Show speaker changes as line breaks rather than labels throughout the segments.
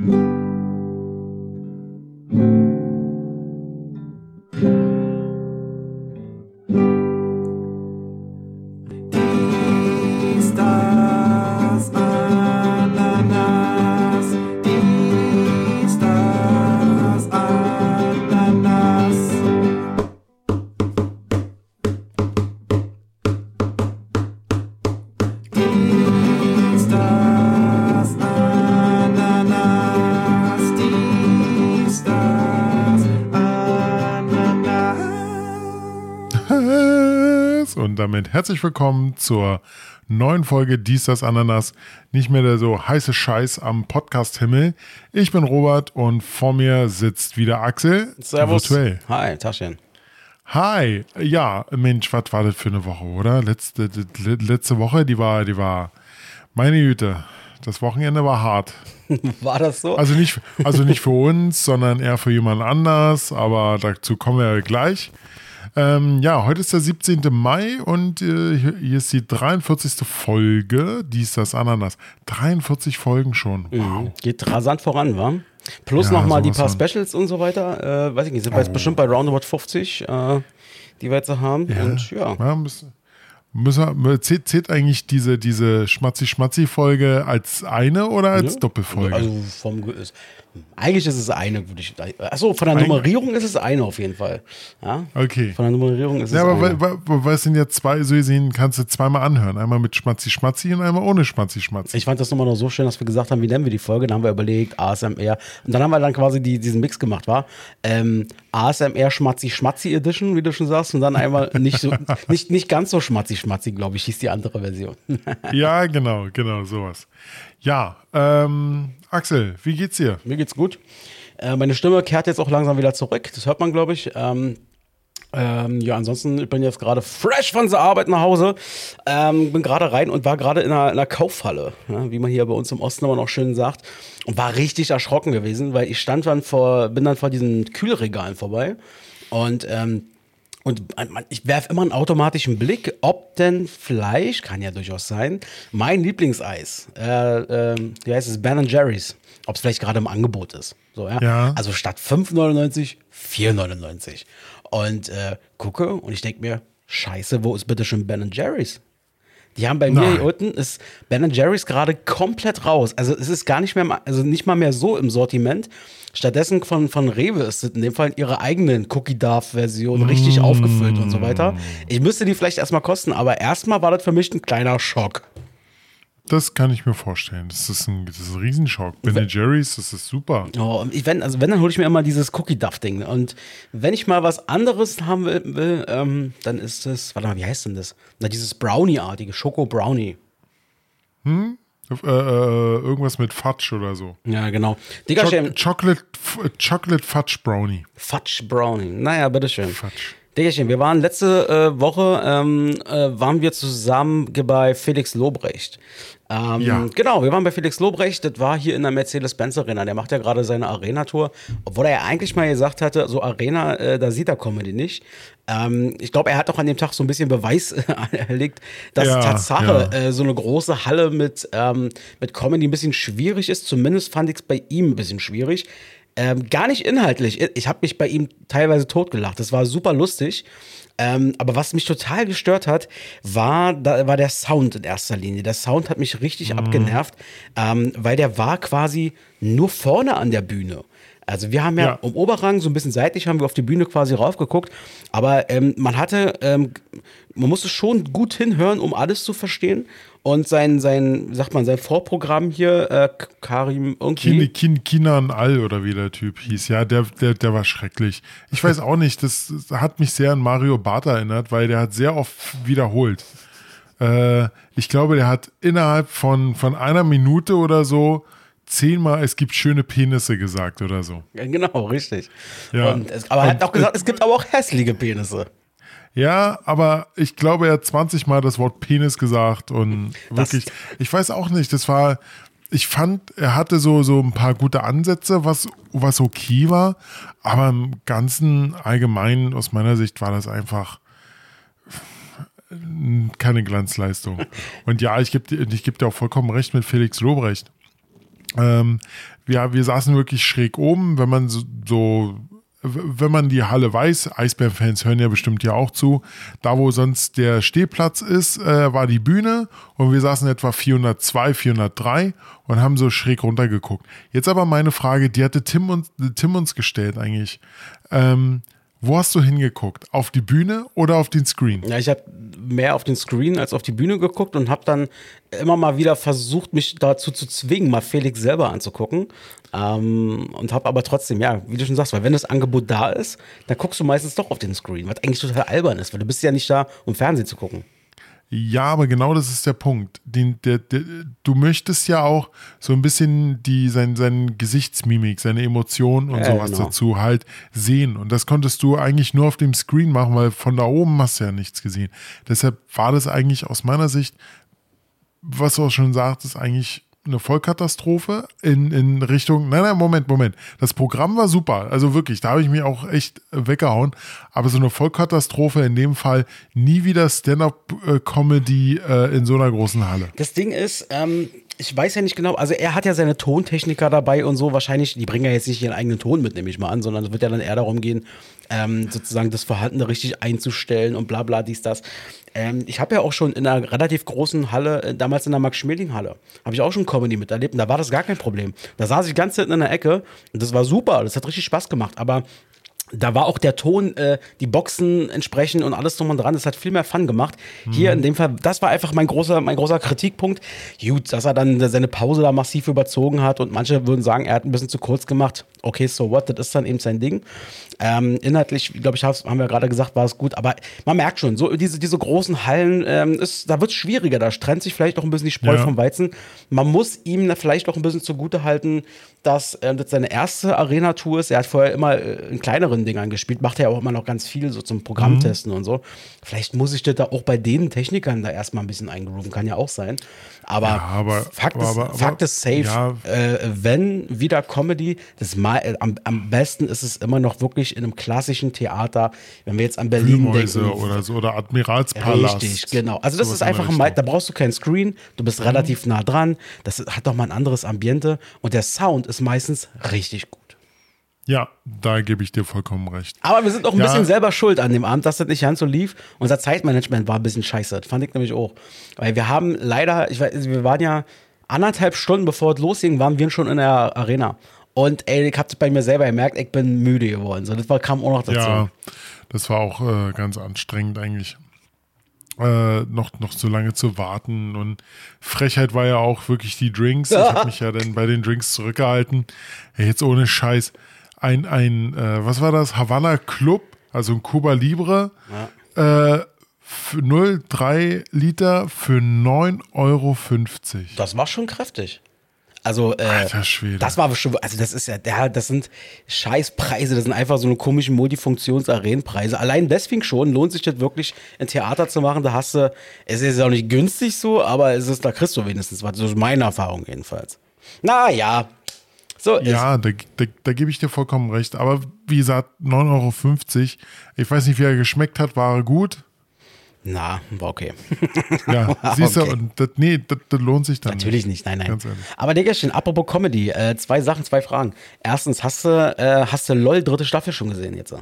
Mm-hmm. Damit herzlich willkommen zur neuen Folge Dies, das Ananas. Nicht mehr der so heiße Scheiß am Podcast-Himmel. Ich bin Robert und vor mir sitzt wieder Axel.
Servus.
Virtuell.
Hi, Taschen.
Hi. Ja, Mensch, was war das für eine Woche, oder? Letzte, le- letzte Woche, die war, die war, meine Güte. Das Wochenende war hart.
War das so?
Also nicht, also nicht für uns, sondern eher für jemand anders, aber dazu kommen wir gleich. Ähm, ja, heute ist der 17. Mai und äh, hier ist die 43. Folge, dies das Ananas. 43 Folgen schon. Wow.
Geht rasant voran, wa? Plus
Ja,
nochmal die paar
von.
Specials und so weiter. Äh, weiß ich nicht, sind wir jetzt bestimmt bei Roundabout 50, äh, die wir jetzt haben. Und ja.
Ja, müssen, müssen wir, zählt, zählt eigentlich diese, diese Schmatzi-Schmatzi-Folge als eine oder als Doppelfolge?
Also vom ist, eigentlich ist es eine, würde ich. Achso, von der
Eig-
Nummerierung ist es eine auf jeden Fall. Ja?
okay.
Von der Nummerierung ist es
Ja, aber
eine.
weil, weil, weil es sind ja zwei, so gesehen kannst du zweimal anhören. Einmal mit Schmatzi-Schmatzi und einmal ohne Schmatzi-Schmatzi.
Ich fand das nochmal noch so schön, dass wir gesagt haben, wie nennen wir die Folge? Dann haben wir überlegt, ASMR. Und dann haben wir dann quasi die, diesen Mix gemacht, war ähm, ASMR Schmatzi Schmatzi Edition, wie du schon sagst, und dann einmal nicht so, nicht, nicht ganz so Schmatzi Schmatzi, glaube ich, hieß die andere Version.
Ja, genau, genau, sowas. Ja, ähm, Axel, wie geht's dir?
Mir geht's gut. Äh, meine Stimme kehrt jetzt auch langsam wieder zurück. Das hört man, glaube ich. Ähm, ähm, ja, ansonsten, ich bin jetzt gerade fresh von der Arbeit nach Hause. Ähm, bin gerade rein und war gerade in einer, in einer Kaufhalle, ja, wie man hier bei uns im Osten immer noch schön sagt. Und war richtig erschrocken gewesen, weil ich stand dann vor, bin dann vor diesen Kühlregalen vorbei. Und ähm, und man- ich werfe immer einen automatischen Blick, ob denn Fleisch, kann ja durchaus sein, mein Lieblingseis, äh, ähm, wie heißt es, Ben Jerry's, ob es vielleicht gerade im Angebot ist. So, ja?
Ja.
Also statt 5,99, 4,99. Und äh, gucke und ich denke mir, scheiße, wo ist bitte schon Ben Jerry's? Die haben bei mir
Nein.
hier unten ist Ben Jerry's gerade komplett raus. Also es ist gar nicht mehr, also nicht mal mehr so im Sortiment. Stattdessen von, von Rewe ist es in dem Fall ihre eigenen Cookie Darf Version richtig aufgefüllt und so weiter. Ich müsste die vielleicht erstmal kosten, aber erstmal war das für mich ein kleiner Schock.
Das kann ich mir vorstellen. Das ist ein, das ist ein Riesenschock. Ben Jerry's, das ist super.
Oh, ich, wenn, also wenn, dann hole ich mir immer dieses Cookie Duff Ding. Und wenn ich mal was anderes haben will, will ähm, dann ist es, warte mal, wie heißt denn das? Na, dieses Brownie-artige, Schoko Brownie.
Äh, äh, irgendwas mit Fudge oder so.
Ja, genau. Digga,
Cho Chocolate, Chocolate Fudge Brownie.
Fudge Brownie. Naja, bitteschön.
Fudge.
Diggerchen, wir waren letzte äh, Woche, ähm, äh, waren wir zusammen bei Felix Lobrecht. Ähm,
Ja.
Genau, wir waren bei Felix Lobrecht, das war hier in der Mercedes-Benz Arena. Der macht ja gerade seine Arena-Tour, obwohl er ja eigentlich mal gesagt hatte, so Arena, äh, da sieht er Comedy nicht. Ähm, ich glaube, er hat auch an dem Tag so ein bisschen Beweis erlegt, dass
Ja,
Tatsache
ja.
äh, so eine große Halle mit, ähm, mit Comedy ein bisschen schwierig ist. Zumindest fand ich es bei ihm ein bisschen schwierig. Ähm, gar nicht inhaltlich. Ich habe mich bei ihm teilweise totgelacht. Das war super lustig. Ähm, aber was mich total gestört hat, war, da, war der Sound in erster Linie. Der Sound hat mich richtig abgenervt, ähm, weil der war quasi nur vorne an der Bühne. Also wir haben ja,
Ja.
im Oberrang, so ein bisschen seitlich, haben wir auf die Bühne quasi raufgeguckt. Aber ähm, man hatte, ähm, man musste schon gut hinhören, um alles zu verstehen. Und sein, sein, sagt man, sein Vorprogramm hier, äh, Karim irgendwie.
Kin, Kin, Kinan All oder wie der Typ hieß. Ja, der, der, der war schrecklich. Ich weiß auch nicht, das, das hat mich sehr an Mario Barth erinnert, weil der hat sehr oft wiederholt. Äh, ich glaube, der hat innerhalb von, von einer Minute oder so zehnmal, es gibt schöne Penisse gesagt oder so.
Genau, richtig.
Ja.
Es, aber er hat auch gesagt, es gibt aber auch hässliche Penisse.
Ja, aber ich glaube, er hat 20 Mal das Wort Penis gesagt und
Das-
wirklich, ich weiß auch nicht, das war, ich fand, er hatte so, so ein paar gute Ansätze, was, was okay war, aber im Ganzen allgemein aus meiner Sicht war das einfach keine Glanzleistung. Und ja, ich gebe ich geb dir auch vollkommen recht mit Felix Lobrecht. Ähm, wir, wir saßen wirklich schräg oben, wenn man so, so wenn man die Halle weiß, Eisbären-Fans hören ja bestimmt ja auch zu, da wo sonst der Stehplatz ist, äh, war die Bühne und wir saßen etwa 402, 403 und haben so schräg runtergeguckt. Jetzt aber meine Frage, die hatte Tim uns, Tim uns gestellt eigentlich. Ähm, wo hast du hingeguckt? Auf die Bühne oder auf den Screen?
Ja, ich habe mehr auf den Screen als auf die Bühne geguckt und habe dann immer mal wieder versucht, mich dazu zu zwingen, mal Felix selber anzugucken. Ähm, und habe aber trotzdem, ja, wie du schon sagst, weil wenn das Angebot da ist, dann guckst du meistens doch auf den Screen, was eigentlich total albern ist, weil du bist ja nicht da, um Fernsehen zu gucken.
Ja, aber genau das ist der Punkt. Den, der, der, du möchtest ja auch so ein bisschen die, sein, sein Gesichtsmimik, seine Emotionen und
Ja,
sowas
genau.
dazu halt sehen. Und das konntest du eigentlich nur auf dem Screen machen, weil von da oben hast du ja nichts gesehen. Deshalb war das eigentlich aus meiner Sicht, was du auch schon sagtest, eigentlich eine Vollkatastrophe in, in Richtung, nein, nein, Moment, Moment. Das Programm war super, also wirklich, da habe ich mich auch echt äh, weggehauen, aber so eine Vollkatastrophe in dem Fall nie wieder Stand-Up-Comedy äh, in so einer großen Halle.
Das Ding ist, ähm, ich weiß ja nicht genau, also er hat ja seine Tontechniker dabei und so, wahrscheinlich, die bringen ja jetzt nicht ihren eigenen Ton mit, nehme ich mal an, sondern es wird ja dann eher darum gehen, ähm, sozusagen das Vorhandene richtig einzustellen und bla bla dies, das. Ähm, ich habe ja auch schon in einer relativ großen Halle, äh, damals in der Max-Schmeling-Halle, habe ich auch schon Comedy miterlebt und da war das gar kein Problem. Da saß ich ganz hinten in der Ecke und das war super, das hat richtig Spaß gemacht, aber da war auch der Ton, äh, die Boxen entsprechend und alles drum und dran. Das hat viel mehr Fun gemacht. Hier in dem Fall, das war einfach mein großer, mein großer Kritikpunkt. Gut, dass er dann seine Pause da massiv überzogen hat und manche würden sagen, er hat ein bisschen zu kurz gemacht. Okay, so what, das ist dann eben sein Ding. Ähm, inhaltlich, glaube ich, haben wir gerade gesagt, war es gut, aber man merkt schon, so diese, diese großen Hallen, ähm, ist, da wird es schwieriger, da trennt sich vielleicht auch ein bisschen die Spreu
Ja.
vom Weizen. Man muss ihm vielleicht auch ein bisschen zugute halten, dass ähm, das seine erste Arena-Tour ist. Er hat vorher immer äh, in kleineren Dingern gespielt, macht er ja auch immer noch ganz viel so zum Programmtesten
Mhm.
und so. Vielleicht muss ich das da auch bei den Technikern da erstmal ein bisschen eingrooven, kann ja auch sein. Aber,
Ja, aber-
Fakt,
aber-
ist,
aber-
Fakt ist safe,
ja.
äh, wenn wieder Comedy, das mal, äh, am, am besten ist es immer noch wirklich in einem klassischen Theater, wenn wir jetzt an Berlin
Wühlmäuse
denken.
oder so oder Admiralspalast.
Richtig, genau. Also das ist einfach ein,
Richtung.
da brauchst du kein Screen, du bist relativ nah dran, das hat doch mal ein anderes Ambiente und der Sound ist meistens richtig gut.
Ja, da gebe ich dir vollkommen recht.
Aber wir sind auch ein
Ja.
bisschen selber schuld an dem Abend, dass das nicht ganz so lief. Unser Zeitmanagement war ein bisschen scheiße, das fand ich nämlich auch. Weil wir haben leider, ich weiß, wir waren ja anderthalb Stunden bevor es losging, waren wir schon in der Arena. Und ey, ich hab's bei mir selber gemerkt, ich bin müde geworden. So, das war, kam auch noch dazu.
Ja, das war auch äh, ganz anstrengend eigentlich. Äh, noch, noch so lange zu warten und Frechheit war ja auch wirklich die Drinks. Ich habe mich ja dann bei den Drinks zurückgehalten. Ey, jetzt ohne Scheiß. Ein, ein äh, was war das? Havanna Club, also ein Cuba Libre. Äh, für 0,3 Liter für 9,50 Euro.
Das war schon kräftig. Also, äh,
Alter Schwede.
das war schon, also das ist ja, der, das sind Scheißpreise, das sind einfach so eine komischen Multifunktions-Arenenpreise. Allein deswegen schon lohnt sich das wirklich, ein Theater zu machen. Da hast du, es ist auch nicht günstig so, aber es ist, da kriegst du wenigstens was. So ist meine Erfahrung jedenfalls. Naja, so.
Ja, da, da, da gebe ich dir vollkommen recht. Aber wie gesagt, 9,50 Euro. Ich weiß nicht, wie er geschmeckt hat. War er gut?
Na, war okay.
Ja, siehst
Okay.
du, und das, nee, das, das lohnt sich dann
Natürlich nicht, nein, nein.
Ehrlich.
Aber Digga, apropos Comedy, äh, zwei Sachen, zwei Fragen. Erstens, hast du, äh, hast du LOL dritte Staffel schon gesehen jetzt?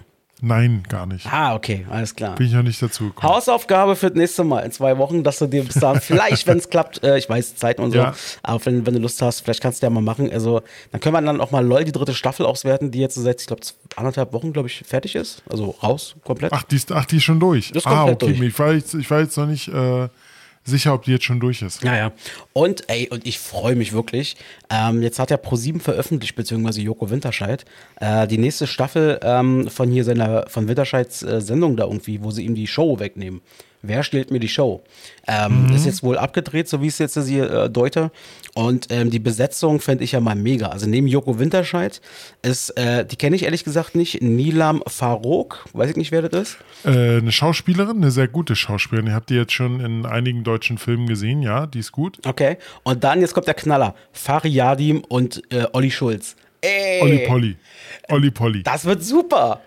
Nein, gar nicht.
Ah, okay, alles klar.
Bin ich noch nicht dazu gekommen.
Hausaufgabe für das nächste Mal in zwei Wochen, dass du dir bis dahin vielleicht, wenn es klappt, äh, ich weiß, Zeit und so,
Ja.
aber wenn, wenn du Lust hast, vielleicht kannst du ja mal machen. Also, dann können wir dann auch mal LOL die dritte Staffel auswerten, die jetzt seit, ich glaube, anderthalb Wochen, glaube ich, fertig ist. Also raus, komplett.
Ach, die ist, ach, die ist schon durch.
Ist
ah, okay.
durch.
Ich, war jetzt, ich war jetzt noch nicht äh, sicher, ob die jetzt schon durch ist.
Ja, ja. Und ey, und ich freue mich wirklich. Ähm, jetzt hat ja ProSieben veröffentlicht, beziehungsweise Joko Winterscheid, äh, die nächste Staffel ähm, von hier seiner, von Winterscheids äh, Sendung da irgendwie, wo sie ihm die Show wegnehmen. Wer stellt mir die Show? Ähm, Ist jetzt wohl abgedreht, so wie ich es jetzt hier äh, deute. Und ähm, die Besetzung fände ich ja mal mega. Also neben Joko Winterscheid ist, äh, die kenne ich ehrlich gesagt nicht, Nilam Farouk, weiß ich nicht, wer das ist.
Äh, eine Schauspielerin, eine sehr gute Schauspielerin. Ihr habt die jetzt schon in einigen deutschen Filmen gesehen, ja, die ist gut.
Okay. Und dann, jetzt kommt der Knaller. Fari Yadim und äh, Olli Schulz. Ey,
Olli Polly. Olli Polly.
Das wird super.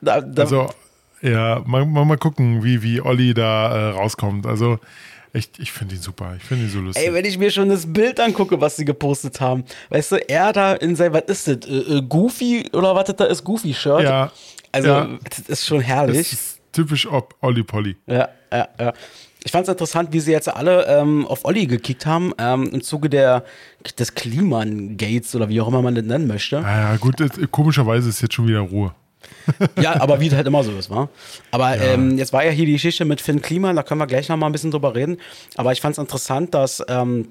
Da, da,
Also, ja, mal, mal, gucken, wie, wie Olli da äh, rauskommt. Also, echt, ich finde ihn super. Ich finde ihn so lustig.
Ey, wenn ich mir schon das Bild angucke, was sie gepostet haben, weißt du, er da in sein, was ist das, äh, äh, Goofy oder was das da ist, Goofy-Shirt.
ja.
Also,
ja.
das ist schon
Das
herrlich.
ist typisch ob Olli Polly.
Ja, ja, ja. Ich fand es interessant, wie sie jetzt alle ähm, auf Olli gekickt haben, ähm, im Zuge der, des Kliman-Gates oder wie auch immer man das nennen möchte.
Naja, gut, das, komischerweise ist jetzt schon wieder Ruhe.
Ja, aber wie es halt immer so ist, wa? Aber ähm, jetzt war ja hier die Geschichte mit Finn Kliman, da können wir gleich noch mal ein bisschen drüber reden. Aber ich fand es interessant, dass ähm,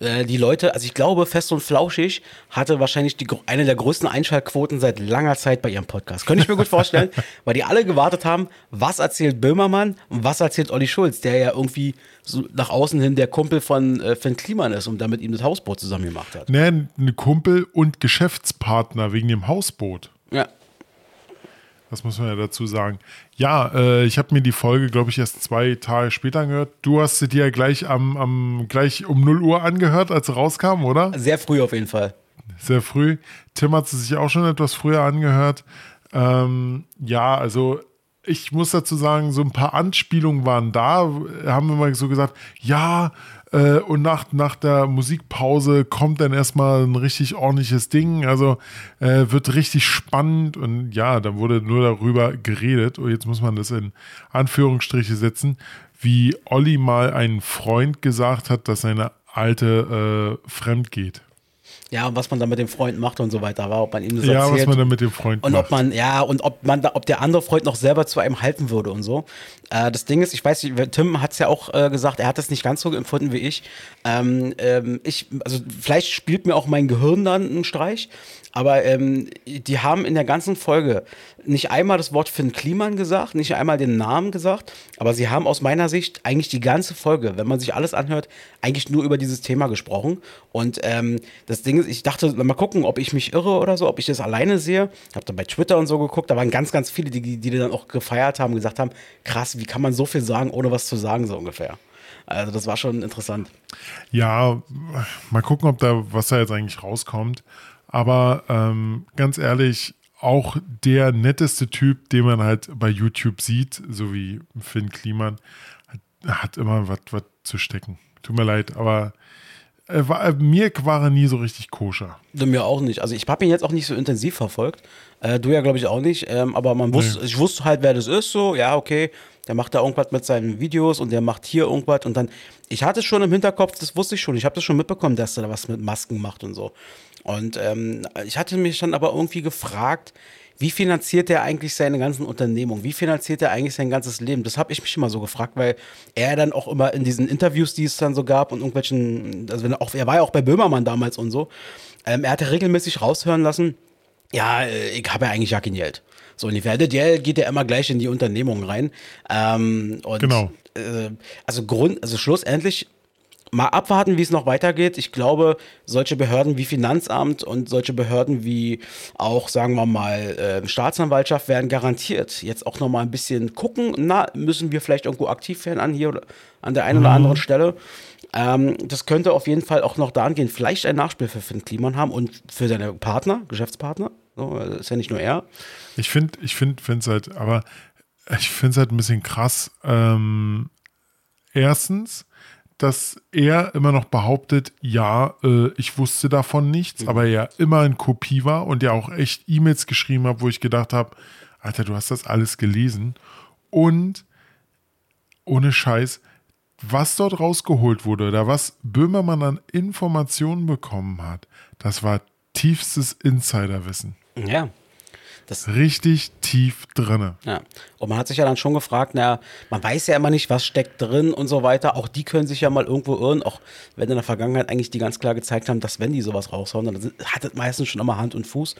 äh, die Leute, also ich glaube, Fest und Flauschig hatte wahrscheinlich die, eine der größten Einschaltquoten seit langer Zeit bei ihrem Podcast. Könnte ich mir gut vorstellen, weil die alle gewartet haben, was erzählt Böhmermann und was erzählt Olli Schulz, der ja irgendwie so nach außen hin der Kumpel von äh, Finn Kliman ist und damit ihm das Hausboot zusammen gemacht hat.
Ne, ein Kumpel und Geschäftspartner wegen dem Hausboot.
Ja.
Das muss man ja dazu sagen. Ja, äh, ich habe mir die Folge, glaube ich, erst zwei Tage später angehört. Du hast sie dir gleich am, am gleich um 0 Uhr angehört, als sie rauskam, oder?
Sehr früh auf jeden Fall.
Sehr früh. Tim hat sie sich auch schon etwas früher angehört. Ähm, ja, also ich muss dazu sagen, so ein paar Anspielungen waren da. Haben wir mal so gesagt, ja, äh, und nach, nach der Musikpause kommt dann erstmal ein richtig ordentliches Ding. Also äh, wird richtig spannend und ja, dann wurde nur darüber geredet. Und jetzt muss man das in Anführungsstriche setzen, wie Olli mal einen Freund gesagt hat, dass seine alte äh, fremd geht.
Ja, und was man da mit dem Freund macht und so weiter, war, ob man ihm das
Ja,
erzählt.
was man dann mit dem Freund
Und
macht.
ob man, ja, und ob man da, ob der andere Freund noch selber zu einem halten würde und so. Äh, das Ding ist, ich weiß nicht, Tim hat es ja auch äh, gesagt, er hat das nicht ganz so empfunden wie ich. Ähm, ähm, ich, also vielleicht spielt mir auch mein Gehirn dann einen Streich, aber ähm, die haben in der ganzen Folge nicht einmal das Wort Finn Kliman gesagt, nicht einmal den Namen gesagt, aber sie haben aus meiner Sicht eigentlich die ganze Folge, wenn man sich alles anhört, eigentlich nur über dieses Thema gesprochen. Und ähm, das Ding ist, ich dachte, mal gucken, ob ich mich irre oder so, ob ich das alleine sehe. Hab dann bei Twitter und so geguckt, da waren ganz, ganz viele, die, die, dann auch gefeiert haben, gesagt haben, krass, wie kann man so viel sagen, ohne was zu sagen, so ungefähr. Also das war schon interessant.
Ja, mal gucken, ob da, was da jetzt eigentlich rauskommt. Aber ähm, ganz ehrlich, auch der netteste Typ, den man halt bei YouTube sieht, so wie Finn Kliman, hat, hat immer was was zu stecken. Tut mir leid, aber er war, mir war er nie so richtig koscher.
Mir auch nicht. Also ich habe ihn jetzt auch nicht so intensiv verfolgt. Äh, du ja, glaube ich, auch nicht. Ähm, aber man wusste, ich wusste halt, wer das ist. So, ja, okay, der macht da irgendwas mit seinen Videos und der macht hier irgendwas. Und dann, ich hatte es schon im Hinterkopf, das wusste ich schon. Ich habe das schon mitbekommen, dass er da was mit Masken macht und so. Und ähm, ich hatte mich dann aber irgendwie gefragt, wie finanziert er eigentlich seine ganzen Unternehmungen? Wie finanziert er eigentlich sein ganzes Leben? Das habe ich mich immer so gefragt, weil er dann auch immer in diesen Interviews, die es dann so gab und irgendwelchen, also wenn er, auch, er war ja auch bei Böhmermann damals und so, ähm, er hatte regelmäßig raushören lassen, ja, äh, ich habe ja eigentlich ja kein Geld. So ungefähr. Das Geld geht ja immer gleich in die Unternehmung rein. Ähm, und
Genau.
Äh, also Grund, also schlussendlich mal abwarten, wie es noch weitergeht. Ich glaube, solche Behörden wie Finanzamt und solche Behörden wie auch, sagen wir mal, äh, Staatsanwaltschaft werden garantiert jetzt auch noch mal ein bisschen gucken. Na, müssen wir vielleicht irgendwo aktiv werden an hier oder an der einen oder anderen Stelle. Ähm, das könnte auf jeden Fall auch noch da angehen. Vielleicht ein Nachspiel für Finn Kliman haben und für seine Partner, Geschäftspartner. So, das ist ja nicht nur er.
Ich finde, ich finde, finde es halt, aber ich finde es halt ein bisschen krass. Ähm, erstens, dass er immer noch behauptet, ja, äh, ich wusste davon nichts, aber er immer in Kopie war und ja auch echt E-Mails geschrieben hat, wo ich gedacht habe, Alter, du hast das alles gelesen. Und ohne Scheiß, was dort rausgeholt wurde oder was Böhmermann an Informationen bekommen hat, das war tiefstes Insiderwissen.
Ja. Das,
Richtig tief drinne.
Ja. Und man hat sich ja dann schon gefragt, na, man weiß ja immer nicht, was steckt drin und so weiter. Auch die können sich ja mal irgendwo irren, auch wenn in der Vergangenheit eigentlich die ganz klar gezeigt haben, dass wenn die sowas raushauen, dann hat das meistens schon immer Hand und Fuß.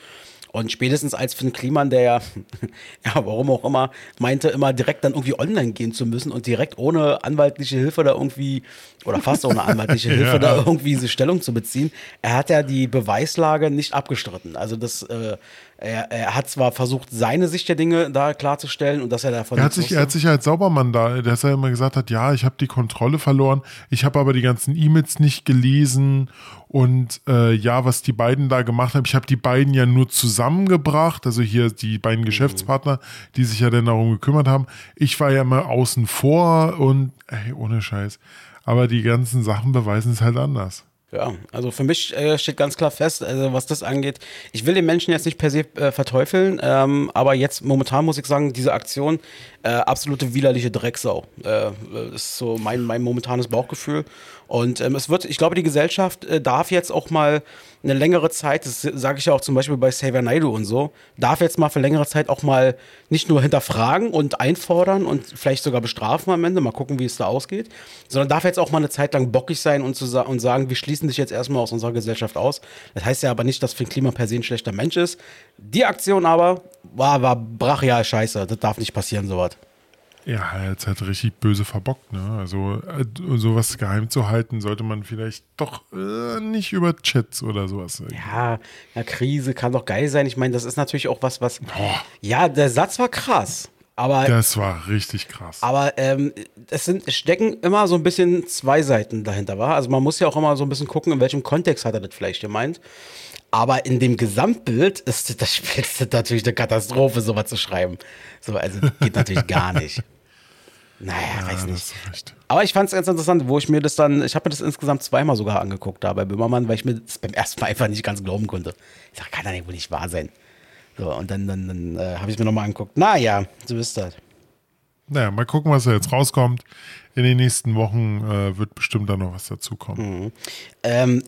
Und spätestens als Finn Kliman, der ja, ja, warum auch immer, meinte, immer direkt dann irgendwie online gehen zu müssen und direkt ohne anwaltliche Hilfe da irgendwie, oder fast ohne anwaltliche Hilfe
Ja.
da irgendwie diese Stellung zu beziehen. Er hat ja die Beweislage nicht abgestritten. Also das, äh, er, er hat zwar versucht, seine Sicht der Dinge da klarzustellen und dass er davon
Er hat, sich, er hat sich als Saubermann da, dass er immer gesagt hat, ja, ich habe die Kontrolle verloren, ich habe aber die ganzen E-Mails nicht gelesen und äh, ja, was die beiden da gemacht haben, ich habe die beiden ja nur zusammengebracht, also hier die beiden Geschäftspartner, die sich ja dann darum gekümmert haben. Ich war ja immer außen vor und ey, ohne Scheiß. Aber die ganzen Sachen beweisen es halt anders.
Ja, also für mich äh, steht ganz klar fest, also was das angeht, ich will den Menschen jetzt nicht per se äh, verteufeln, ähm, aber jetzt momentan muss ich sagen, diese Aktion, äh, absolute widerliche Drecksau. Äh, ist so mein, mein momentanes Bauchgefühl. Und ähm, es wird, ich glaube, die Gesellschaft äh, darf jetzt auch mal eine längere Zeit, das sage ich ja auch zum Beispiel bei Xavier Naidoo und so, darf jetzt mal für längere Zeit auch mal nicht nur hinterfragen und einfordern und vielleicht sogar bestrafen am Ende, mal gucken, wie es da ausgeht, sondern darf jetzt auch mal eine Zeit lang bockig sein und, zu sa und sagen, wir schließen dich jetzt erstmal aus unserer Gesellschaft aus. Das heißt ja aber nicht, dass Finn Klima per se ein schlechter Mensch ist. Die Aktion aber war, war brachial scheiße. Das darf nicht passieren, sowas.
Ja, er hat richtig böse verbockt, ne? Also äh, sowas geheim zu halten, sollte man vielleicht doch äh, nicht über Chats oder sowas.
Ja, eine Krise kann doch geil sein. Ich meine, das ist natürlich auch was, was. Ja, der Satz war krass. Aber,
Das war richtig krass.
aber ähm, es sind, stecken immer so ein bisschen zwei Seiten dahinter, war. Also man muss ja auch immer so ein bisschen gucken, in welchem Kontext hat er das vielleicht gemeint. Aber in dem Gesamtbild ist das das natürlich eine Katastrophe, sowas zu schreiben. So, also geht natürlich gar nicht. Naja,
ja,
weiß nicht. Aber ich fand es ganz interessant, wo ich mir das dann, ich habe mir das insgesamt zweimal sogar angeguckt da bei Böhmermann, weil ich mir das beim ersten Mal einfach nicht ganz glauben konnte. Ich sag, kann ja wohl nicht wahr sein. So, und dann, dann, dann äh, habe ich es mir nochmal angeguckt. Naja, so ist das.
Naja, mal gucken, was da jetzt rauskommt. In den nächsten Wochen äh, wird bestimmt da noch was dazukommen.
Ähm,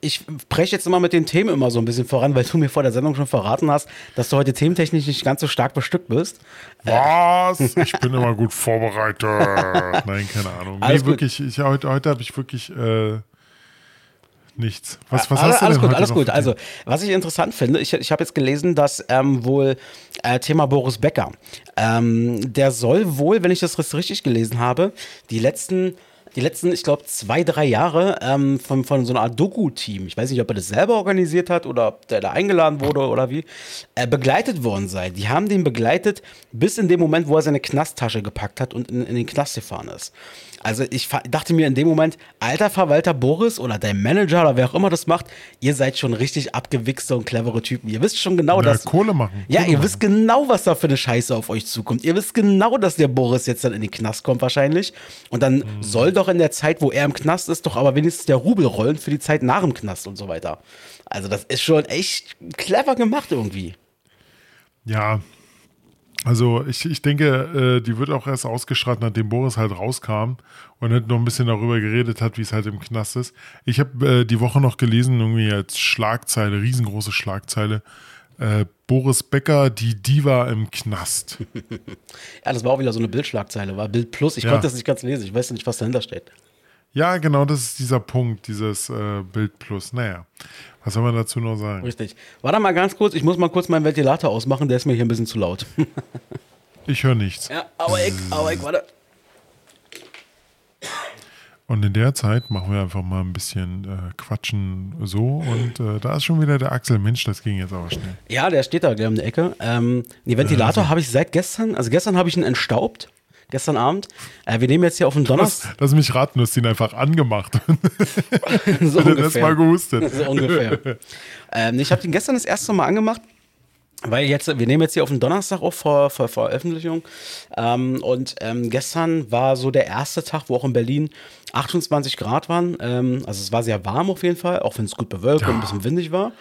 ich breche jetzt immer mit den Themen immer so ein bisschen voran, weil du mir vor der Sendung schon verraten hast, dass du heute thementechnisch nicht ganz so stark bestückt bist.
Was? Ich bin immer gut vorbereitet. Nein, keine Ahnung. Nee,
gut.
wirklich, ich, heute, heute habe ich wirklich äh, nichts. Was, was
alles,
hast du
alles
denn
gut, alles gut. Also, was ich interessant finde, ich, ich habe jetzt gelesen, dass ähm, wohl äh, Thema Boris Becker, ähm, der soll wohl, wenn ich das richtig gelesen habe, die letzten, die letzten, ich glaube, zwei, drei Jahre ähm, von, von so einer Art Doku-Team, ich weiß nicht, ob er das selber organisiert hat oder ob der da eingeladen wurde oder wie, äh, begleitet worden sei. Die haben den begleitet bis in dem Moment, wo er seine Knasttasche gepackt hat und in, in den Knast gefahren ist. Also ich dachte mir in dem Moment, alter Verwalter Boris oder dein Manager oder wer auch immer das macht, ihr seid schon richtig abgewichste und clevere Typen. Ihr wisst schon genau,
Ja,
dass...
Kohle machen,
Ja,
Kohle
ihr
machen.
wisst genau, was da für eine Scheiße auf euch zukommt. Ihr wisst genau, dass der Boris jetzt dann in den Knast kommt wahrscheinlich. Und dann
Mhm.
soll doch in der Zeit, wo er im Knast ist, doch aber wenigstens der Rubel rollen für die Zeit nach dem Knast und so weiter. Also das ist schon echt clever gemacht irgendwie.
Ja, also ich, ich denke, äh, die wird auch erst ausgestrahlt, nachdem Boris halt rauskam und halt noch ein bisschen darüber geredet hat, wie es halt im Knast ist. Ich habe äh, die Woche noch gelesen, irgendwie als Schlagzeile, riesengroße Schlagzeile, äh, Boris Becker, die Diva im Knast.
Ja, das war auch wieder so eine Bildschlagzeile, war Bild Plus. Ich
Ja.
konnte das nicht ganz lesen, ich weiß nicht, was dahinter steht.
Ja, genau, das ist dieser Punkt, dieses äh, Bild plus. Naja, was soll man dazu noch sagen?
Richtig. Warte mal ganz kurz, ich muss mal kurz meinen Ventilator ausmachen, der ist mir hier ein bisschen zu laut.
Ich höre nichts.
ja, aber ich, aber ich, warte.
Und in der Zeit machen wir einfach mal ein bisschen äh, Quatschen so. Und äh, da ist schon wieder der Axel. Mensch, das ging jetzt aber schnell.
Ja, der steht da gleich um die Ecke. Ähm, den Ventilator habe ich seit gestern, also gestern habe ich ihn entstaubt. Gestern Abend. Äh, wir nehmen jetzt hier auf den Donnerstag.
lass mich raten, du hast ihn einfach angemacht.
so
Und dann erstmal gehustet.
so ungefähr. ähm, ich habe den gestern das erste Mal angemacht. Weil jetzt, wir nehmen jetzt hier auf den Donnerstag auf vor, vor Veröffentlichung. Ähm, und ähm, gestern war so der erste Tag, wo auch in Berlin 28 Grad waren. Ähm, also es war sehr warm auf jeden Fall, auch wenn es gut bewölkt und ein bisschen windig war.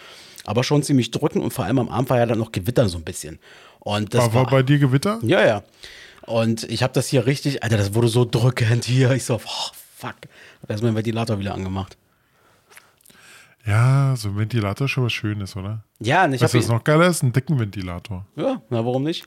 Aber schon ziemlich drückend und vor allem am Abend war ja dann noch Gewitter so ein bisschen. Und das
War, war bei dir Gewitter?
ja, ja. Und ich habe das hier richtig, Alter, das wurde so drückend hier. Ich so, oh, fuck. Hab erst meinen Ventilator wieder angemacht.
Ja, so ein Ventilator ist schon was Schönes, oder?
Ja, und ich
Weißt was noch geiler ist? Ein dicken Ventilator.
Ja, na, warum nicht?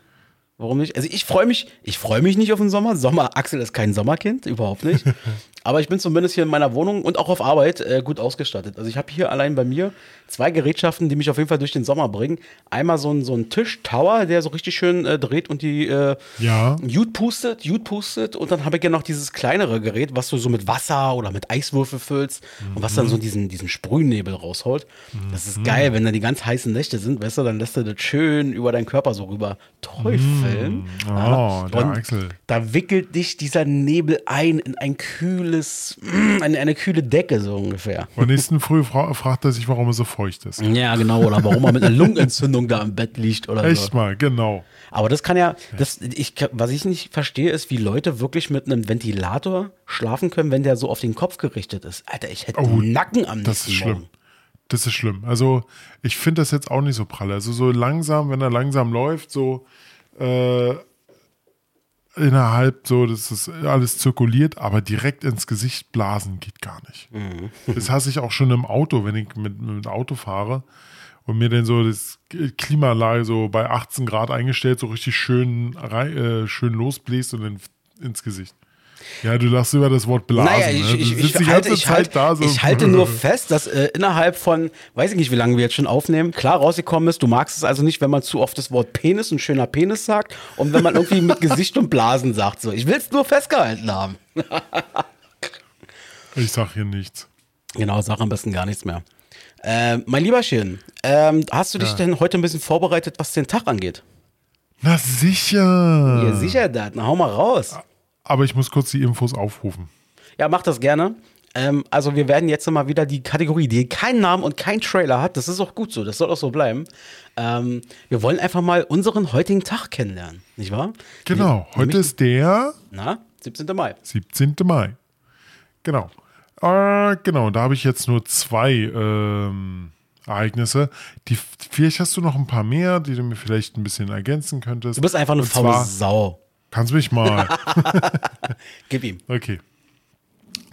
Warum nicht? Also ich freue mich, ich freue mich nicht auf den Sommer. Sommer, Axel ist kein Sommerkind, überhaupt nicht. Aber ich bin zumindest hier in meiner Wohnung und auch auf Arbeit äh, gut ausgestattet. Also ich habe hier allein bei mir zwei Gerätschaften, die mich auf jeden Fall durch den Sommer bringen. Einmal so ein, so ein Tisch-Tower, der so richtig schön äh, dreht und die äh,
Ja.
Jute pustet, Jute pustet und dann habe ich ja noch dieses kleinere Gerät, was du so mit Wasser oder mit Eiswürfel füllst und was dann so diesen, diesen Sprühnebel rausholt. Das ist geil, wenn da die ganz heißen Nächte sind, weißt du, dann lässt du das schön über deinen Körper so rüber träufeln.
Oh, der
und
Axel.
Da wickelt dich dieser Nebel ein in ein kühles, kühles, eine, eine kühle Decke, so ungefähr.
Und nächsten Früh fra fragt er sich, warum er so feucht ist.
Ja, genau, oder warum er mit einer Lungenentzündung da im Bett liegt oder
Echt
so.
mal, genau.
Aber das kann ja, das, ich, was ich nicht verstehe, ist, wie Leute wirklich mit einem Ventilator schlafen können, wenn der so auf den Kopf gerichtet ist. Alter, ich hätte einen Nacken am
Das ist schlimm.
Morgen.
Das ist schlimm. Also, ich finde das jetzt auch nicht so pralle. Also, so langsam, wenn er langsam läuft, so äh, innerhalb, so, dass das alles zirkuliert, aber direkt ins Gesicht blasen geht gar nicht.
Mhm.
Das hasse ich auch schon im Auto, wenn ich mit, mit Auto fahre und mir dann so das Klimalage so bei 18 Grad eingestellt, so richtig schön, äh, schön losbläst und dann ins Gesicht. Ja, du lachst über das Wort blasen.
Naja, ich,
ne?
Ich, halte, ich,
so.
ich nur fest, dass äh, innerhalb von, weiß ich nicht, wie lange wir jetzt schon aufnehmen, klar rausgekommen ist, du magst es also nicht, wenn man zu oft das Wort Penis, ein schöner Penis sagt und wenn man irgendwie mit Gesicht und Blasen sagt. So. Ich will es nur festgehalten haben.
Ich sag hier nichts.
Genau, sag am besten gar nichts mehr. Äh, mein Lieberchen, ähm, hast du dich denn heute ein bisschen vorbereitet, was den Tag angeht?
Na sicher.
Ja, sicher, das. Na, hau mal raus.
Aber ich muss kurz die Infos aufrufen.
Ja, mach das gerne. Ähm, also wir werden jetzt mal wieder die Kategorie, die keinen Namen und keinen Trailer hat. Das ist auch gut so, das soll auch so bleiben. Ähm, wir wollen einfach mal unseren heutigen Tag kennenlernen, nicht wahr?
Genau, heute
nämlich-
ist der
Na, 17. Mai.
17. Mai. Genau. Äh, genau, da habe ich jetzt nur zwei ähm, Ereignisse. Die, vielleicht hast du noch ein paar mehr, die du mir vielleicht ein bisschen ergänzen könntest.
Du bist einfach eine faule Sau.
Kannst mich mal.
Gib ihm.
Okay.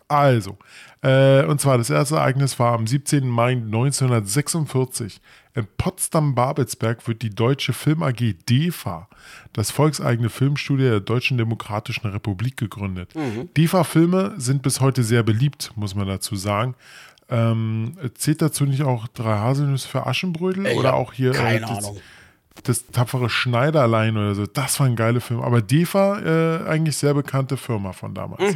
Also, äh, und zwar das erste Ereignis war am 17. Mai 1946. In Potsdam-Babelsberg wird die Deutsche Film AG DEFA, das volkseigene Filmstudio der Deutschen Demokratischen Republik, gegründet. DEFA-Filme sind bis heute sehr beliebt, muss man dazu sagen. Ähm, zählt dazu nicht auch drei Haselnüsse für Aschenbrödel
Ich
oder
hab
auch hier äh,
keine
das,
Ahnung.
Das tapfere Schneiderlein oder so. Das war ein geiler Film. Aber DEFA, äh, eigentlich sehr bekannte Firma von damals.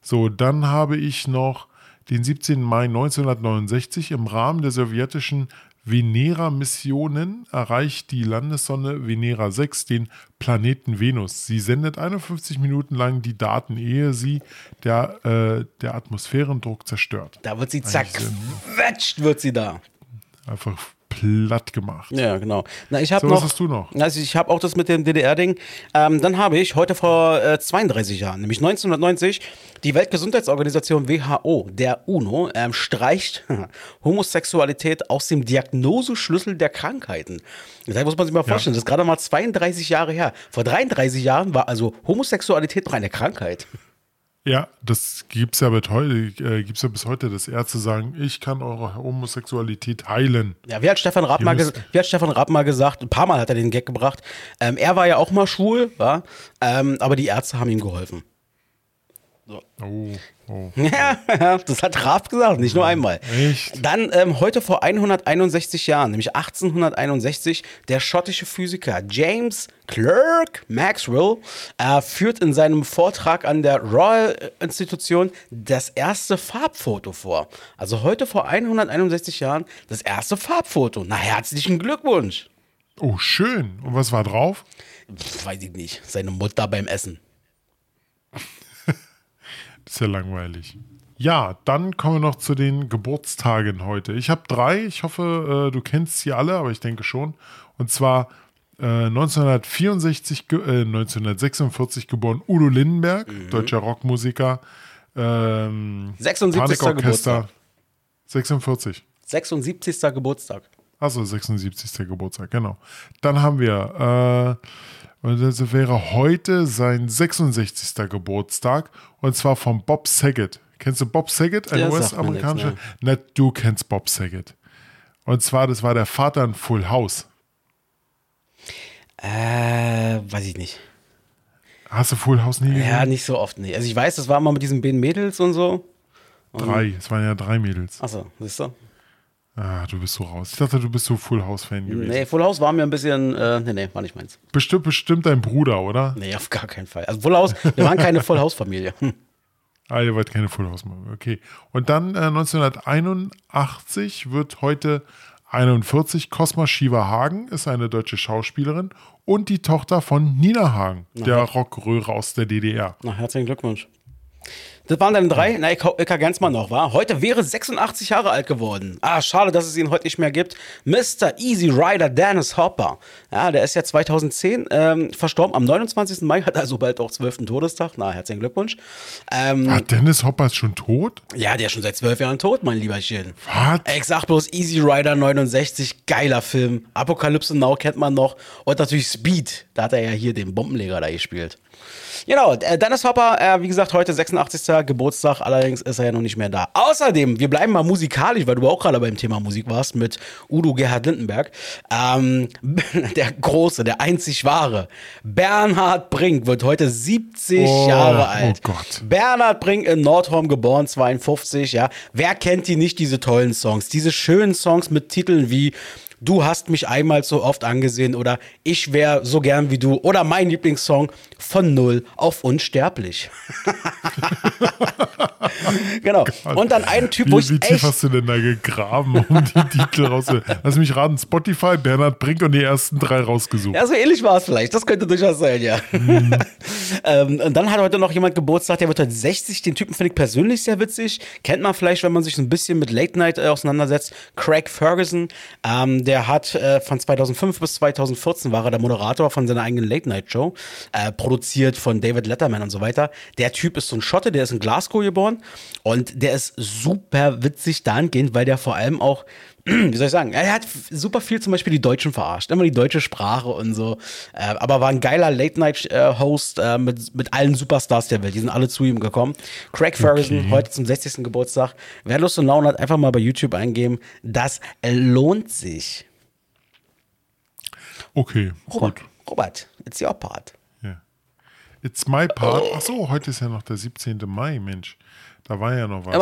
So, dann habe ich noch den 17. Mai 1969 im Rahmen der sowjetischen Venera-Missionen erreicht die Landessonde Venera 6 den Planeten Venus. Sie sendet 51 Minuten lang die Daten, ehe sie der, äh, der Atmosphärendruck zerstört.
Da wird sie zerquetscht, wird sie da.
Einfach platt gemacht.
Ja, genau. Na, ich habe
So, was
noch.
hast du noch?
Also ich habe auch das mit dem DDR-Ding. Ähm, dann habe ich heute vor äh, 32 Jahren, nämlich 1990, die Weltgesundheitsorganisation WHO, der UNO, ähm, streicht Homosexualität aus dem Diagnoseschlüssel der Krankheiten. Das muss man sich mal vorstellen. Das ist gerade mal 32 Jahre her. Vor 33 Jahren war also Homosexualität noch eine Krankheit.
Ja, das gibt's ja, bis heute, äh, gibt's ja bis heute, dass Ärzte sagen, ich kann eure Homosexualität heilen.
Ja, wie hat Stefan Raab, mal, ges- wie hat Stefan Raab mal gesagt, ein paar Mal hat er den Gag gebracht, ähm, er war ja auch mal schwul, wa? Ähm, aber die Ärzte haben ihm geholfen.
Oh, oh.
Ja, das hat Raab gesagt, nicht nur einmal.
Echt?
Dann ähm, heute vor 161 Jahren, nämlich 1861, der schottische Physiker James Clerk Maxwell äh, führt in seinem Vortrag an der Royal Institution das erste Farbfoto vor. Also heute vor 161 Jahren das erste Farbfoto. Na, herzlichen Glückwunsch.
oh, schön. Und was war drauf?
Pff, weiß ich nicht. Seine Mutter beim Essen.
Ist ja langweilig. Ja, dann kommen wir noch zu den Geburtstagen heute. Ich habe drei. Ich hoffe, äh, du kennst sie alle, aber ich denke schon. Und zwar äh, 1964, ge- äh, 1946 geboren Udo Lindenberg, deutscher Rockmusiker. Ähm,
76.
Panikorchester.
Geburtstag.
46.
76. Geburtstag.
Achso, 76. Geburtstag, genau. Dann haben wir, äh, und das wäre heute sein 66. Geburtstag und zwar von Bob Saget. Kennst du Bob Saget, ein US-amerikanischer? Na, du kennst Bob Saget. Und zwar, das war der Vater in Full House.
Äh, weiß ich nicht.
Hast du Full House nie gesehen?
Ja, nicht so oft, nee. Also ich weiß, das war mal mit diesen beiden Mädels und so.
Drei. Es waren ja drei Mädels.
Achso, siehst du?
Ah, du bist so raus. Ich dachte, du bist so Full House-Fan gewesen.
Nee, Full House war mir ein bisschen, äh, nee, nee, war nicht meins.
Bestimmt, bestimmt dein Bruder, oder?
Nee, auf gar keinen Fall. Also Full House, wir waren keine Full House-Familie.
Ah, ihr wollt keine Full House machen. Okay. Und dann äh, 1981 wird heute 41 Cosma Shiva Hagen, ist eine deutsche Schauspielerin und die Tochter von Nina Hagen, der Rockröhre aus der DDR.
Na, herzlichen Glückwunsch. Das waren deine drei? Na, ich, hau- ich ganz mal noch, war. Heute wäre 86 Jahre alt geworden. Ah, schade, dass es ihn heute nicht mehr gibt. Mr. Easy Rider Dennis Hopper. Ja, der ist ja 2010 ähm, verstorben. Am 29. Mai hat also bald auch 12. Todestag. Na, herzlichen Glückwunsch. Ähm,
Ah, Dennis Hopper ist schon tot?
ja, der ist schon seit zwölf Jahren tot, mein Lieberchen.
Was?
Ich sag bloß Easy Rider 69, geiler Film. Apokalypse Now kennt man noch. Und natürlich Speed. Da hat er ja hier den Bombenleger da gespielt. Genau, äh, Dennis Hopper, äh, wie gesagt, heute 86. Geburtstag, allerdings ist er ja noch nicht mehr da. Außerdem, wir bleiben mal musikalisch, weil du auch gerade beim Thema Musik warst, mit Udo Gerhard Lindenberg. Ähm, der große, der einzig wahre, Bernhard Brink wird heute 70
Oh,
Jahre alt.
oh Gott.
Bernhard Brink in Nordhorn geboren, 52, ja. Wer kennt die nicht, diese tollen Songs? Diese schönen Songs mit Titeln wie Du hast mich einmal so oft angesehen oder Ich wäre so gern wie du oder mein Lieblingssong von Null auf Unsterblich. genau. Und dann ein Typ, wo
Wie,
ich
wie tief hast du denn da gegraben, um die Titel rauszu... Lass mich raten, Spotify, Bernhard Brink und die ersten drei rausgesucht.
Ja, so ähnlich war es vielleicht. Das könnte durchaus sein, ja. ähm, und dann hat heute noch jemand Geburtstag, der wird heute 60. Den Typen finde ich persönlich sehr witzig. Kennt man vielleicht, wenn man sich so ein bisschen mit Late Night äh, auseinandersetzt. Craig Ferguson, ähm, der hat äh, von 2005 bis 2014 war er der Moderator von seiner eigenen Late Night Show, äh, produziert von David Letterman und so weiter. Der Typ ist so ein Schotte, der ist in Glasgow geboren und der ist super witzig dahingehend, weil der vor allem auch wie soll ich sagen, er hat super viel zum Beispiel die Deutschen verarscht, immer die deutsche Sprache und so. Äh, aber war ein geiler Late-Night-Host äh, mit, mit allen Superstars der Welt. Die sind alle zu ihm gekommen. Craig Ferguson,
Okay.
heute zum 60. Geburtstag. Wer Lust und Laune hat, einfach mal bei YouTube eingeben. Das lohnt sich.
Okay,
Robert,
gut.
Robert, it's your part.
It's my part. Ach so, heute ist ja noch der 17. Mai, Mensch. Da war ja noch was.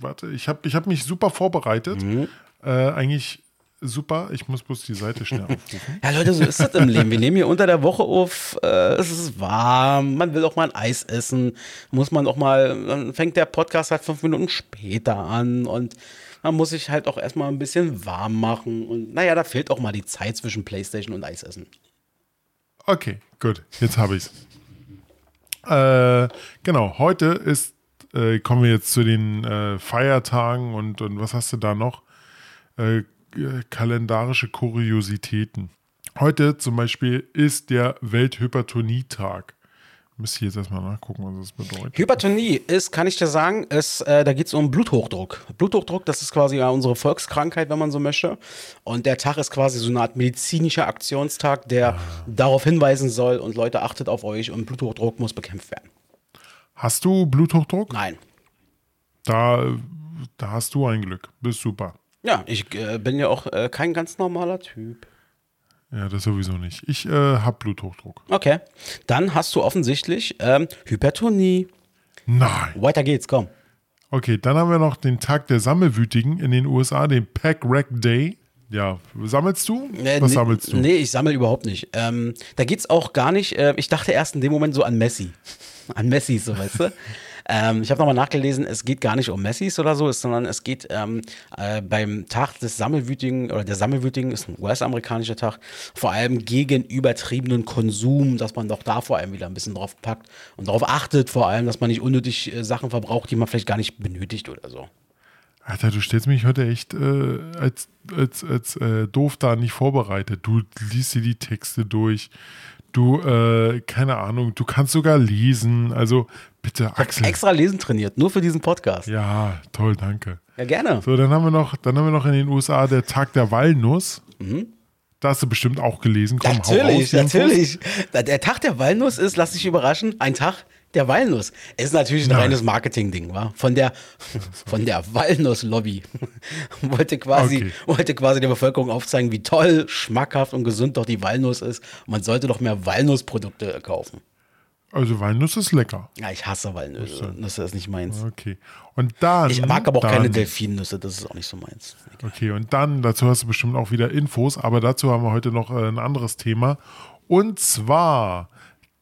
Warte, ich habe ich hab mich super vorbereitet.
Mhm.
Äh, eigentlich super. Ich muss bloß die Seite schnell aufrufen.
Ja, Leute, so ist das im Leben. Wir nehmen hier unter der Woche auf, äh, es ist warm, man will auch mal ein Eis essen, muss man auch mal, dann fängt der Podcast halt fünf Minuten später an und man muss sich halt auch erstmal ein bisschen warm machen und naja, da fehlt auch mal die Zeit zwischen Playstation und Eisessen.
Okay, gut. Jetzt habe ich's. Äh, genau, heute ist, äh, kommen wir jetzt zu den äh, Feiertagen und, und was hast du da noch? Äh, äh, kalendarische Kuriositäten. Heute zum Beispiel ist der Welthypertonietag. Müsste ich jetzt erstmal nachgucken, was das bedeutet.
Hypertonie ist, kann ich dir sagen, ist, äh, da geht es um Bluthochdruck. Bluthochdruck, das ist quasi ja unsere Volkskrankheit, wenn man so möchte. Und der Tag ist quasi so eine Art medizinischer Aktionstag, der darauf hinweisen soll und Leute achtet auf euch und Bluthochdruck muss bekämpft werden.
Hast du Bluthochdruck?
Nein.
Da, da hast du ein Glück. Bist super.
Ja, ich äh, bin ja auch äh, kein ganz normaler Typ.
Ja, das sowieso nicht. Ich äh, habe Bluthochdruck.
Okay. Dann hast du offensichtlich ähm, Hypertonie.
Nein.
Weiter geht's, komm.
Okay, dann haben wir noch den Tag der Sammelwütigen in den USA, den Pack Rack Day. Ja, sammelst du?
Äh,
Was
nee,
sammelst du?
Nee, ich sammle überhaupt nicht. Ähm, da geht's auch gar nicht. Äh, ich dachte erst in dem Moment so an Messi. An Messi, so weißt du. Ähm, ich habe nochmal nachgelesen, es geht gar nicht um Messis oder so, sondern es geht ähm, äh, beim Tag des Sammelwütigen oder der Sammelwütigen ist ein US-amerikanischer Tag, vor allem gegen übertriebenen Konsum, dass man doch da vor allem wieder ein bisschen drauf packt und darauf achtet, vor allem, dass man nicht unnötig äh, Sachen verbraucht, die man vielleicht gar nicht benötigt oder so.
Alter, du stellst mich heute echt äh, als, als, als äh, doof da nicht vorbereitet. Du liest dir die Texte durch. Du, äh, keine Ahnung, du kannst sogar lesen. Also bitte, Axel.
Extra lesen trainiert, nur für diesen Podcast. Ja,
Ja, toll, danke.
gerne.
So, dann haben wir noch, dann haben wir noch in den USA der Tag der Walnuss. Da hast du bestimmt auch gelesen. Komm,
Mhm. Natürlich,
raus,
natürlich. Der Tag der Walnuss ist, lass dich überraschen, ein Tag der Walnuss. Ist natürlich ein
Nein.
reines Marketing-Ding, wa? Von der, von der Walnuss-Lobby. wollte, quasi,
Okay.
wollte quasi der Bevölkerung aufzeigen, wie toll, schmackhaft und gesund doch die Walnuss ist. Man sollte doch mehr Walnussprodukte kaufen.
Also Walnuss ist lecker.
Ja, ich hasse Walnüsse. Das ist nicht meins.
Okay. Und dann.
Ich mag aber auch
dann,
keine Delfinnüsse, das ist auch nicht so meins.
Okay, und dann, dazu hast du bestimmt auch wieder Infos, aber dazu haben wir heute noch äh, ein anderes Thema. Und zwar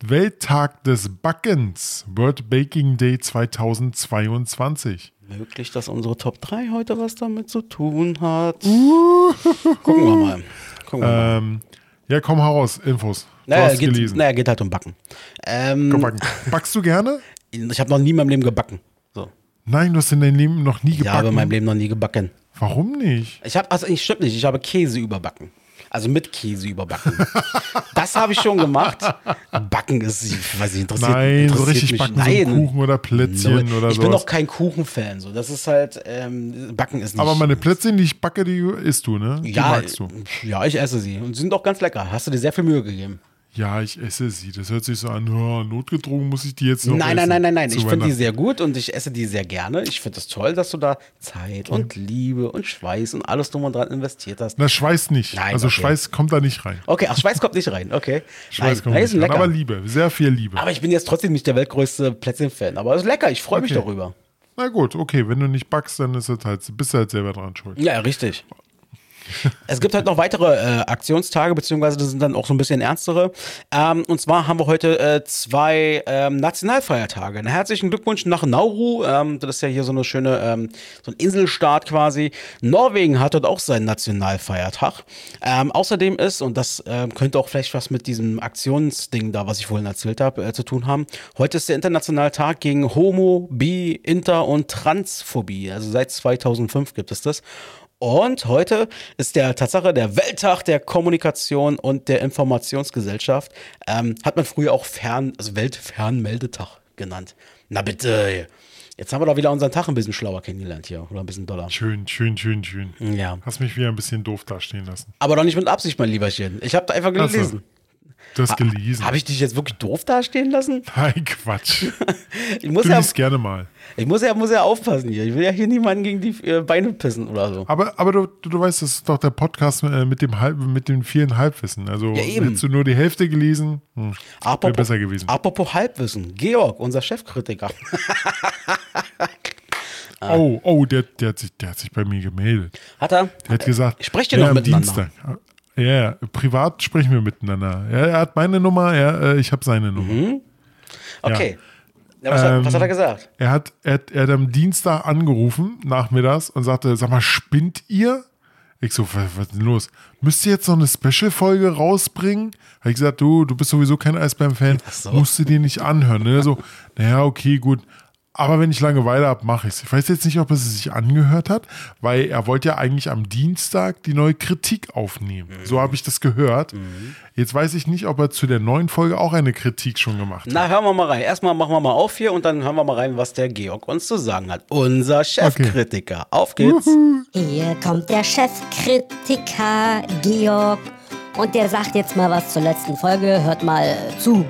Welttag des Backens, World Baking Day 2022.
Möglich, dass unsere Top 3 heute was damit zu tun hat. Gucken wir mal. Gucken wir mal.
Ähm, ja, komm heraus, Infos.
Naja, geht, naja, geht halt um Backen. Ähm,
Komm, backen. Backst du gerne?
Ich habe noch nie in meinem Leben gebacken. So.
Nein, du hast in deinem Leben noch nie
Ich habe in meinem
gebacken.
Leben noch nie gebacken.
Warum nicht?
Ich habe, also ich stimmt nicht, ich habe Käse überbacken. Also mit Käse überbacken. das habe ich schon gemacht. Backen ist, ich weiß nicht, interessiert,
Nein, so
interessiert
richtig
mich.
backen,
Nein.
so Kuchen oder Plätzchen
Null.
oder
ich bin doch kein Kuchenfan. So. Das ist halt, ähm, Backen ist nicht.
Aber meine Plätzchen, die ich backe, die isst du, ne? Die
ja,
magst du.
ja, ich esse sie. Und sie sind auch ganz lecker. Hast du dir sehr viel Mühe gegeben?
Ja, ich esse sie. Das hört sich so an, oh, notgedrungen muss ich die jetzt noch
Nein,
essen.
nein, nein, nein, nein. Ich finde die sehr gut und ich esse die sehr gerne. Ich finde es toll, dass du da Zeit und Liebe und Schweiß und alles drum und dran investiert hast.
Na, Schweiß nicht.
Nein,
also
okay.
Schweiß kommt da nicht rein.
Okay, ach, Schweiß kommt nicht rein. Okay.
Schweiß
nein,
kommt
nein,
nicht rein.
lecker.
Aber Liebe, sehr viel Liebe.
Aber ich bin jetzt trotzdem nicht der weltgrößte Plätzchenfan. Aber es ist lecker, ich freue mich
Okay.
darüber.
Na gut, okay, wenn du nicht backst, dann ist es halt, bist du halt selber dran schuld.
Ja, richtig. Es gibt halt noch weitere äh, Aktionstage, beziehungsweise das sind dann auch so ein bisschen ernstere. Ähm, und zwar haben wir heute äh, zwei ähm, Nationalfeiertage. Einen herzlichen Glückwunsch nach Nauru. Ähm, das ist ja hier so eine schöne, ähm, so ein Inselstaat quasi. Norwegen hat dort auch seinen Nationalfeiertag. Ähm, außerdem ist, und das ähm, könnte auch vielleicht was mit diesem Aktionsding da, was ich vorhin erzählt habe, äh, zu tun haben. Heute ist der internationale Tag gegen Homo, Bi, Inter und Transphobie. Also seit 2005 gibt es das. Und heute ist der Tatsache der Welttag der Kommunikation und der Informationsgesellschaft. Ähm, hat man früher auch Fern, also Weltfernmeldetag genannt. Na bitte. Jetzt haben wir doch wieder unseren Tag ein bisschen schlauer kennengelernt hier. Oder ein bisschen doller.
Schön, schön, schön, schön.
Ja.
Hast mich wieder ein bisschen doof dastehen lassen.
Aber doch nicht mit Absicht, mein Lieberchen. Ich habe da einfach gelesen.
Du hast gelesen.
Habe ich dich jetzt wirklich doof dastehen lassen?
Nein, Quatsch.
Ich muss
Du
ja,
liest gerne mal.
ich muss ja, muss ja aufpassen hier. Ich will ja hier niemanden gegen die äh, Beine pissen oder so.
Aber, aber du, du, du weißt, das ist doch der Podcast äh, mit dem Halb, mit den vielen Halbwissen. Also
Ja, eben.
hättest du nur die Hälfte gelesen, hm, wäre besser gewesen.
apropos Halbwissen. Georg, unser Chefkritiker.
Oh, oh, der, der, hat sich, der hat sich bei mir gemeldet.
Hat er?
Der hat gesagt,
Sprecht ihr
ja,
noch
am
miteinander?
Dienstag. Ja, ja, privat sprechen wir miteinander. Ja, er hat meine Nummer, er, äh, ich habe seine Nummer.
Mhm. Okay. Ja, was, hat, was hat er gesagt?
Er hat, er, er hat am Dienstag angerufen, nachmittags, und sagte, sag mal, spinnt ihr? Ich so, was, was ist denn los? Müsst ihr jetzt noch eine Special-Folge rausbringen? Habe ich gesagt, du, du bist sowieso kein Eisbären-Fan,
so.
musst du dir nicht anhören. Ne? So, naja, okay, gut. Aber wenn ich Langeweile habe, mache ich es. Ich weiß jetzt nicht, ob er es sich angehört hat, weil er wollte ja eigentlich am Dienstag die neue Kritik aufnehmen.
Mhm.
So habe ich das gehört. Jetzt weiß ich nicht, ob er zu der neuen Folge auch eine Kritik schon gemacht hat.
Na, hören wir mal rein. Erstmal machen wir mal auf hier und dann hören wir mal rein, was der Georg uns zu sagen hat. Unser Chefkritiker. Auf geht's.
Hier kommt der Chefkritiker Georg und der sagt jetzt mal was zur letzten Folge. Hört mal zu.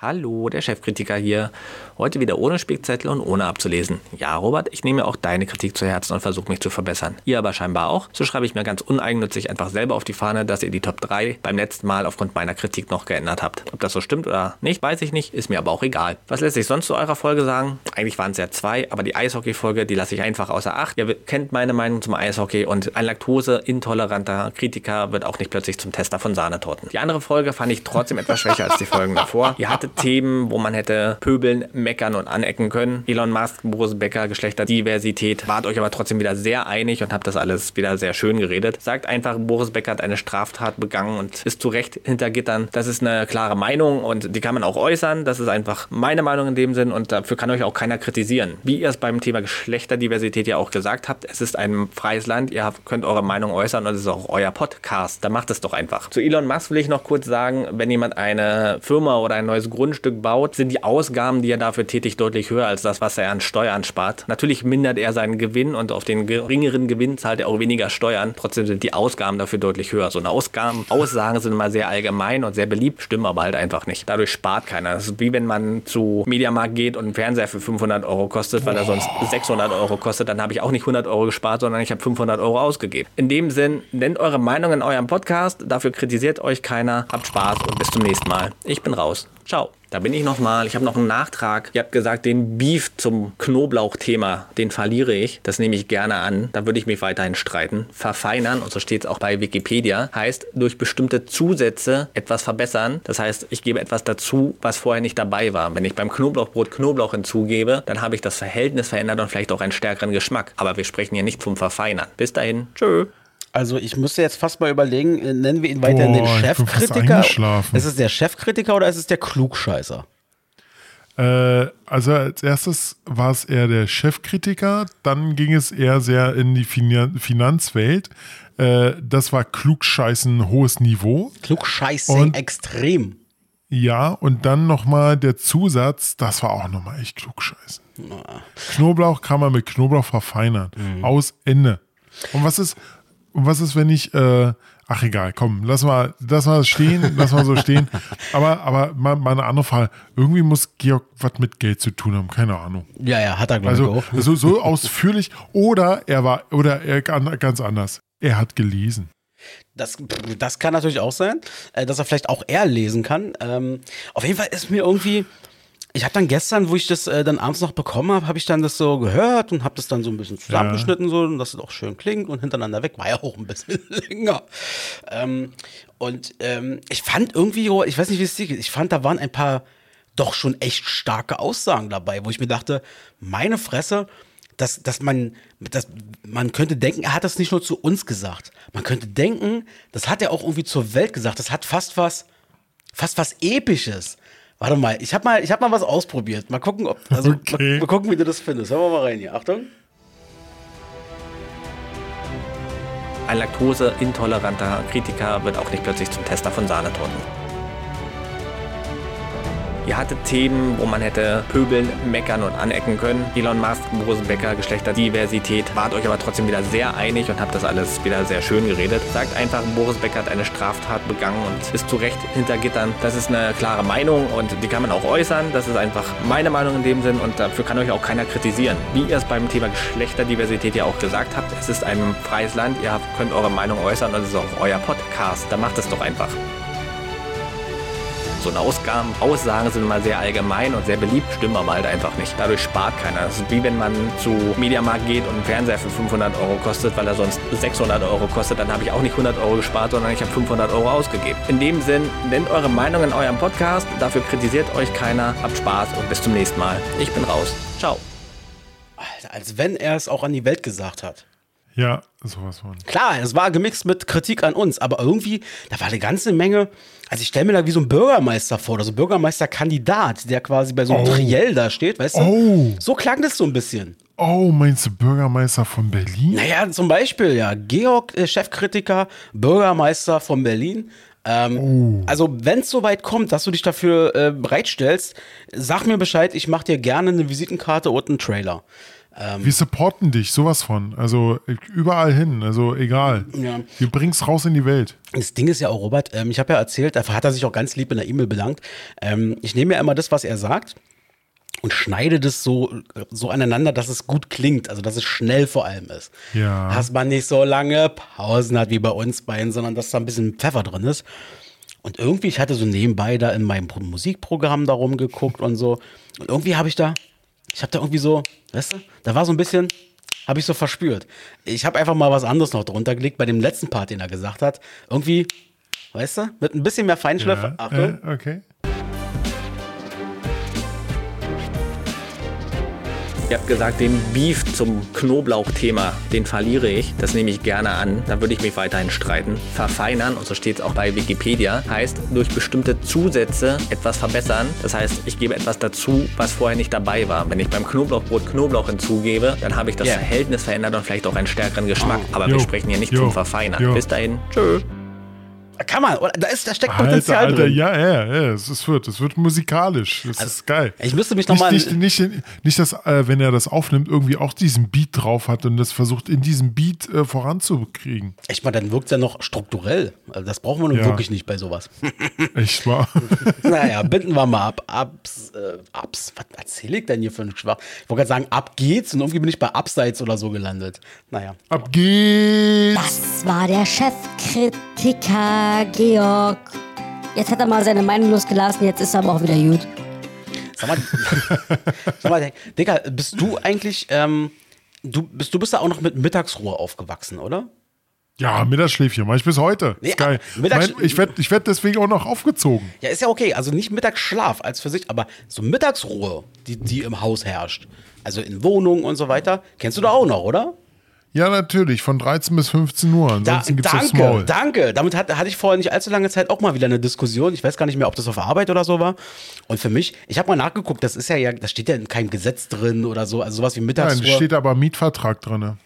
Hallo, der Chefkritiker hier. Heute wieder ohne Spickzettel und ohne abzulesen. Ja, Robert, ich nehme auch deine Kritik zu Herzen und versuche mich zu verbessern. Ihr aber scheinbar auch. So schreibe ich mir ganz uneigennützig einfach selber auf die Fahne, dass ihr die Top 3 beim letzten Mal aufgrund meiner Kritik noch geändert habt. Ob das so stimmt oder nicht, weiß ich nicht, ist mir aber auch egal. Was lässt sich sonst zu eurer Folge sagen? Eigentlich waren es ja zwei, aber die Eishockey-Folge, die lasse ich einfach außer Acht. Ihr kennt meine Meinung zum Eishockey und ein laktoseintoleranter Kritiker wird auch nicht plötzlich zum Tester von Sahnetorten. Die andere Folge fand ich trotzdem etwas schwächer als die Folgen davor. Ihr hattet Themen, wo man hätte pöbeln, meckern und anecken können. Elon Musk, Boris Becker, Geschlechterdiversität. Wart euch aber trotzdem wieder sehr einig und habt das alles wieder sehr schön geredet. Sagt einfach, Boris Becker hat eine Straftat begangen und ist zu Recht hinter Gittern. Das ist eine klare Meinung und die kann man auch äußern. Das ist einfach meine Meinung in dem Sinn und dafür kann euch auch keiner kritisieren. Wie ihr es beim Thema Geschlechterdiversität ja auch gesagt habt, es ist ein freies Land. Ihr könnt eure Meinung äußern und es ist auch euer Podcast. Dann macht es doch einfach. Zu Elon Musk will ich noch kurz sagen, wenn jemand eine Firma oder ein neues Grundstück baut, sind die Ausgaben, die er dafür tätigt, deutlich höher als das, was er an Steuern spart. Natürlich mindert er seinen Gewinn und auf den geringeren Gewinn zahlt er auch weniger Steuern. Trotzdem sind die Ausgaben dafür deutlich höher. So eine Ausgaben, Aussagen sind immer sehr allgemein und sehr beliebt, stimmen aber halt einfach nicht. Dadurch spart keiner. Das ist wie wenn man zu Mediamarkt geht und ein Fernseher für 500 Euro kostet, weil er sonst 600 Euro kostet. Dann habe ich auch nicht 100 Euro gespart, sondern ich habe 500 Euro ausgegeben. In dem Sinn, nennt eure Meinung in eurem Podcast. Dafür kritisiert euch keiner. Habt Spaß und bis zum nächsten Mal. Ich bin raus. Ciao. Da bin ich nochmal. Ich habe noch einen Nachtrag. Ihr habt gesagt, den Beef zum Knoblauchthema, den verliere ich. Das nehme ich gerne an. Da würde ich mich weiterhin streiten. Verfeinern, und so steht es auch bei Wikipedia, heißt durch bestimmte Zusätze etwas verbessern. Das heißt, ich gebe etwas dazu, was vorher nicht dabei war. Wenn ich beim Knoblauchbrot Knoblauch hinzugebe, dann habe ich das Verhältnis verändert und vielleicht auch einen stärkeren Geschmack. Aber wir sprechen hier nicht vom Verfeinern. Bis dahin. Tschö.
Also ich müsste jetzt fast mal überlegen, äh, nennen wir ihn weiterhin den
Boah,
Chefkritiker? Ist es der Chefkritiker oder ist es der Klugscheißer?
Äh, also als erstes war es eher der Chefkritiker, dann ging es eher sehr in die Finan Finanzwelt. Äh, das war klugscheißen hohes Niveau.
Klugscheiße
Und-
extrem.
Ja, und dann nochmal der Zusatz, das war auch nochmal echt klugscheißen. Knoblauch kann man mit Knoblauch verfeinern. Aus Ende. Und was ist, und was ist, wenn ich, äh, ach egal, komm, lass mal, lass mal stehen, lass mal so stehen. Aber, aber mal, mal eine andere Frage. Irgendwie muss Georg was mit Geld zu tun haben, keine Ahnung.
Ja, ja, hat er, glaube ich,
Also,
auch.
so, so ausführlich. Oder er war, oder er gan- ganz anders. Er hat gelesen.
Das, das kann natürlich auch sein, äh, dass er vielleicht auch eher lesen kann. Ähm, auf jeden Fall ist mir irgendwie, ich habe dann gestern, wo ich das äh, dann abends noch bekommen habe, habe ich dann das so gehört und habe das dann so ein bisschen zusammengeschnitten, so, dass es auch schön klingt und hintereinander weg. War ja auch ein bisschen länger. Ähm, und ähm, ich fand irgendwie, ich weiß nicht, wie es dir geht, ich fand, da waren ein paar doch schon echt starke Aussagen dabei, wo ich mir dachte, meine Fresse, dass, dass man, dass man könnte denken, er hat das nicht nur zu uns gesagt. Man könnte denken, das hat er auch irgendwie zur Welt gesagt. Das hat fast was, fast was Episches. Warte mal, ich habe mal, ich hab mal was ausprobiert. Mal gucken, ob, also,
Okay.
mal, mal gucken, wie du das findest. Hören wir mal rein hier. Achtung.
Ein laktoseintoleranter Kritiker wird auch nicht plötzlich zum Tester von Sahnetorten. Ihr hattet Themen, wo man hätte pöbeln, meckern und anecken können. Elon Musk, Boris Becker, Geschlechterdiversität. Wart euch aber trotzdem wieder sehr einig und habt das alles wieder sehr schön geredet. Sagt einfach, Boris Becker hat eine Straftat begangen und ist zu Recht hinter Gittern. Das ist eine klare Meinung und die kann man auch äußern. Das ist einfach meine Meinung in dem Sinn und dafür kann euch auch keiner kritisieren. Wie ihr es beim Thema Geschlechterdiversität ja auch gesagt habt, es ist ein freies Land. Ihr könnt eure Meinung äußern und es ist auch euer Podcast. Da macht es doch einfach. So eine Ausgaben, Aussagen sind immer sehr allgemein und sehr beliebt, stimmen aber halt einfach nicht. Dadurch spart keiner. Das ist wie wenn man zu Mediamarkt geht und ein Fernseher für 500 Euro kostet, weil er sonst 600 Euro kostet. Dann habe ich auch nicht 100 Euro gespart, sondern ich habe 500 Euro ausgegeben. In dem Sinn, nennt eure Meinung in eurem Podcast. Dafür kritisiert euch keiner. Habt Spaß und bis zum nächsten Mal. Ich bin raus. Ciao.
Alter, als wenn er es auch an die Welt gesagt hat.
Ja, sowas von.
Klar, es war gemixt mit Kritik an uns, aber irgendwie, da war eine ganze Menge. Also ich stelle mir da wie so ein Bürgermeister vor, oder so ein Bürgermeisterkandidat, der quasi bei so einem
Oh.
Triell da steht, weißt du?
Oh.
So klang das so ein bisschen.
Oh, meinst du Bürgermeister von Berlin?
Naja, zum Beispiel, ja, Georg, äh, Chefkritiker, Bürgermeister von Berlin. Ähm, Also, wenn es soweit kommt, dass du dich dafür äh, bereitstellst, sag mir Bescheid, ich mache dir gerne eine Visitenkarte und einen Trailer.
Wir supporten dich, sowas von. Also überall hin, also egal.
Ja.
Wir bring's raus in die Welt.
Das Ding ist ja auch, Robert, ähm, ich habe ja erzählt, dafür hat er sich auch ganz lieb in der E-Mail bedankt. Ähm, ich nehme ja immer das, was er sagt und schneide das so, so aneinander, dass es gut klingt, also dass es schnell vor allem ist.
Ja.
Dass man nicht so lange Pausen hat wie bei uns beiden, sondern dass da ein bisschen Pfeffer drin ist. Und irgendwie, ich hatte so nebenbei da in meinem Pro- Musikprogramm da rumgeguckt und so. Und irgendwie habe ich da, ich habe da irgendwie so, weißt du, da war so ein bisschen, habe ich so verspürt. Ich habe einfach mal was anderes noch drunter gelegt bei dem letzten Part, den er gesagt hat. Irgendwie, weißt du, mit ein bisschen mehr Feinschliff.
Ja,
Achtung.
äh, okay.
Ihr habt gesagt, den Beef zum Knoblauchthema, den verliere ich. Das nehme ich gerne an. Da würde ich mich weiterhin streiten. Verfeinern, und so steht es auch bei Wikipedia, heißt durch bestimmte Zusätze etwas verbessern. Das heißt, ich gebe etwas dazu, was vorher nicht dabei war. Wenn ich beim Knoblauchbrot Knoblauch hinzugebe, dann habe ich das
Ja.
Verhältnis verändert und vielleicht auch einen stärkeren Geschmack. Aber
Jo.
wir sprechen hier nicht
Jo.
zum Verfeinern.
Jo.
Bis dahin, tschö.
Kann man, oder? da, ist, da steckt
Alter,
Potenzial
Alter,
drin.
ja, ja, ja, es wird, es wird musikalisch. Das ist geil.
ich müsste mich noch
nicht,
mal-
nicht, nicht, nicht, dass, äh, wenn er das aufnimmt, irgendwie auch diesen Beat drauf hat und das versucht, in diesem Beat äh, voranzukriegen.
Echt mal, dann wirkt es ja noch strukturell. Also das brauchen wir nun
Ja.
wirklich nicht bei sowas.
Echt wahr?
naja, binden wir mal ab. Abs, äh, abs, was erzähle ich denn hier für einen Schwach? Ich wollte gerade sagen, ab geht's und irgendwie bin ich bei Abseits oder so gelandet. Naja.
Ab geht's!
Das war der Chefkritiker Georg. Jetzt hat er mal seine Meinung losgelassen, jetzt ist er aber auch wieder gut.
Sag mal, sag mal Digga, bist du eigentlich, ähm, du bist, du bist ja auch noch mit Mittagsruhe aufgewachsen, oder?
Ja, Mittagsschläfchen, mach ich bis heute. Ist geil.
Mittags-
mein, ich werde ich werd deswegen auch noch aufgezogen.
Ja, ist ja okay. Also nicht Mittagsschlaf als für sich, aber so Mittagsruhe, die, die im Haus herrscht. Also in Wohnungen und so weiter. Kennst du da auch noch, oder?
Ja, natürlich, von 13 bis 15 Uhr.
Da,
Ansonsten gibt's aufs
danke,
Maul.
danke. Damit hat, hatte ich vor nicht allzu lange Zeit auch mal wieder eine Diskussion. Ich weiß gar nicht mehr, ob das auf Arbeit oder so war. Und für mich, ich habe mal nachgeguckt, das ist ja, ja, das steht ja in keinem Gesetz drin oder so, also sowas wie
Nein,
Mittagsruhe.
es steht aber Mietvertrag drin.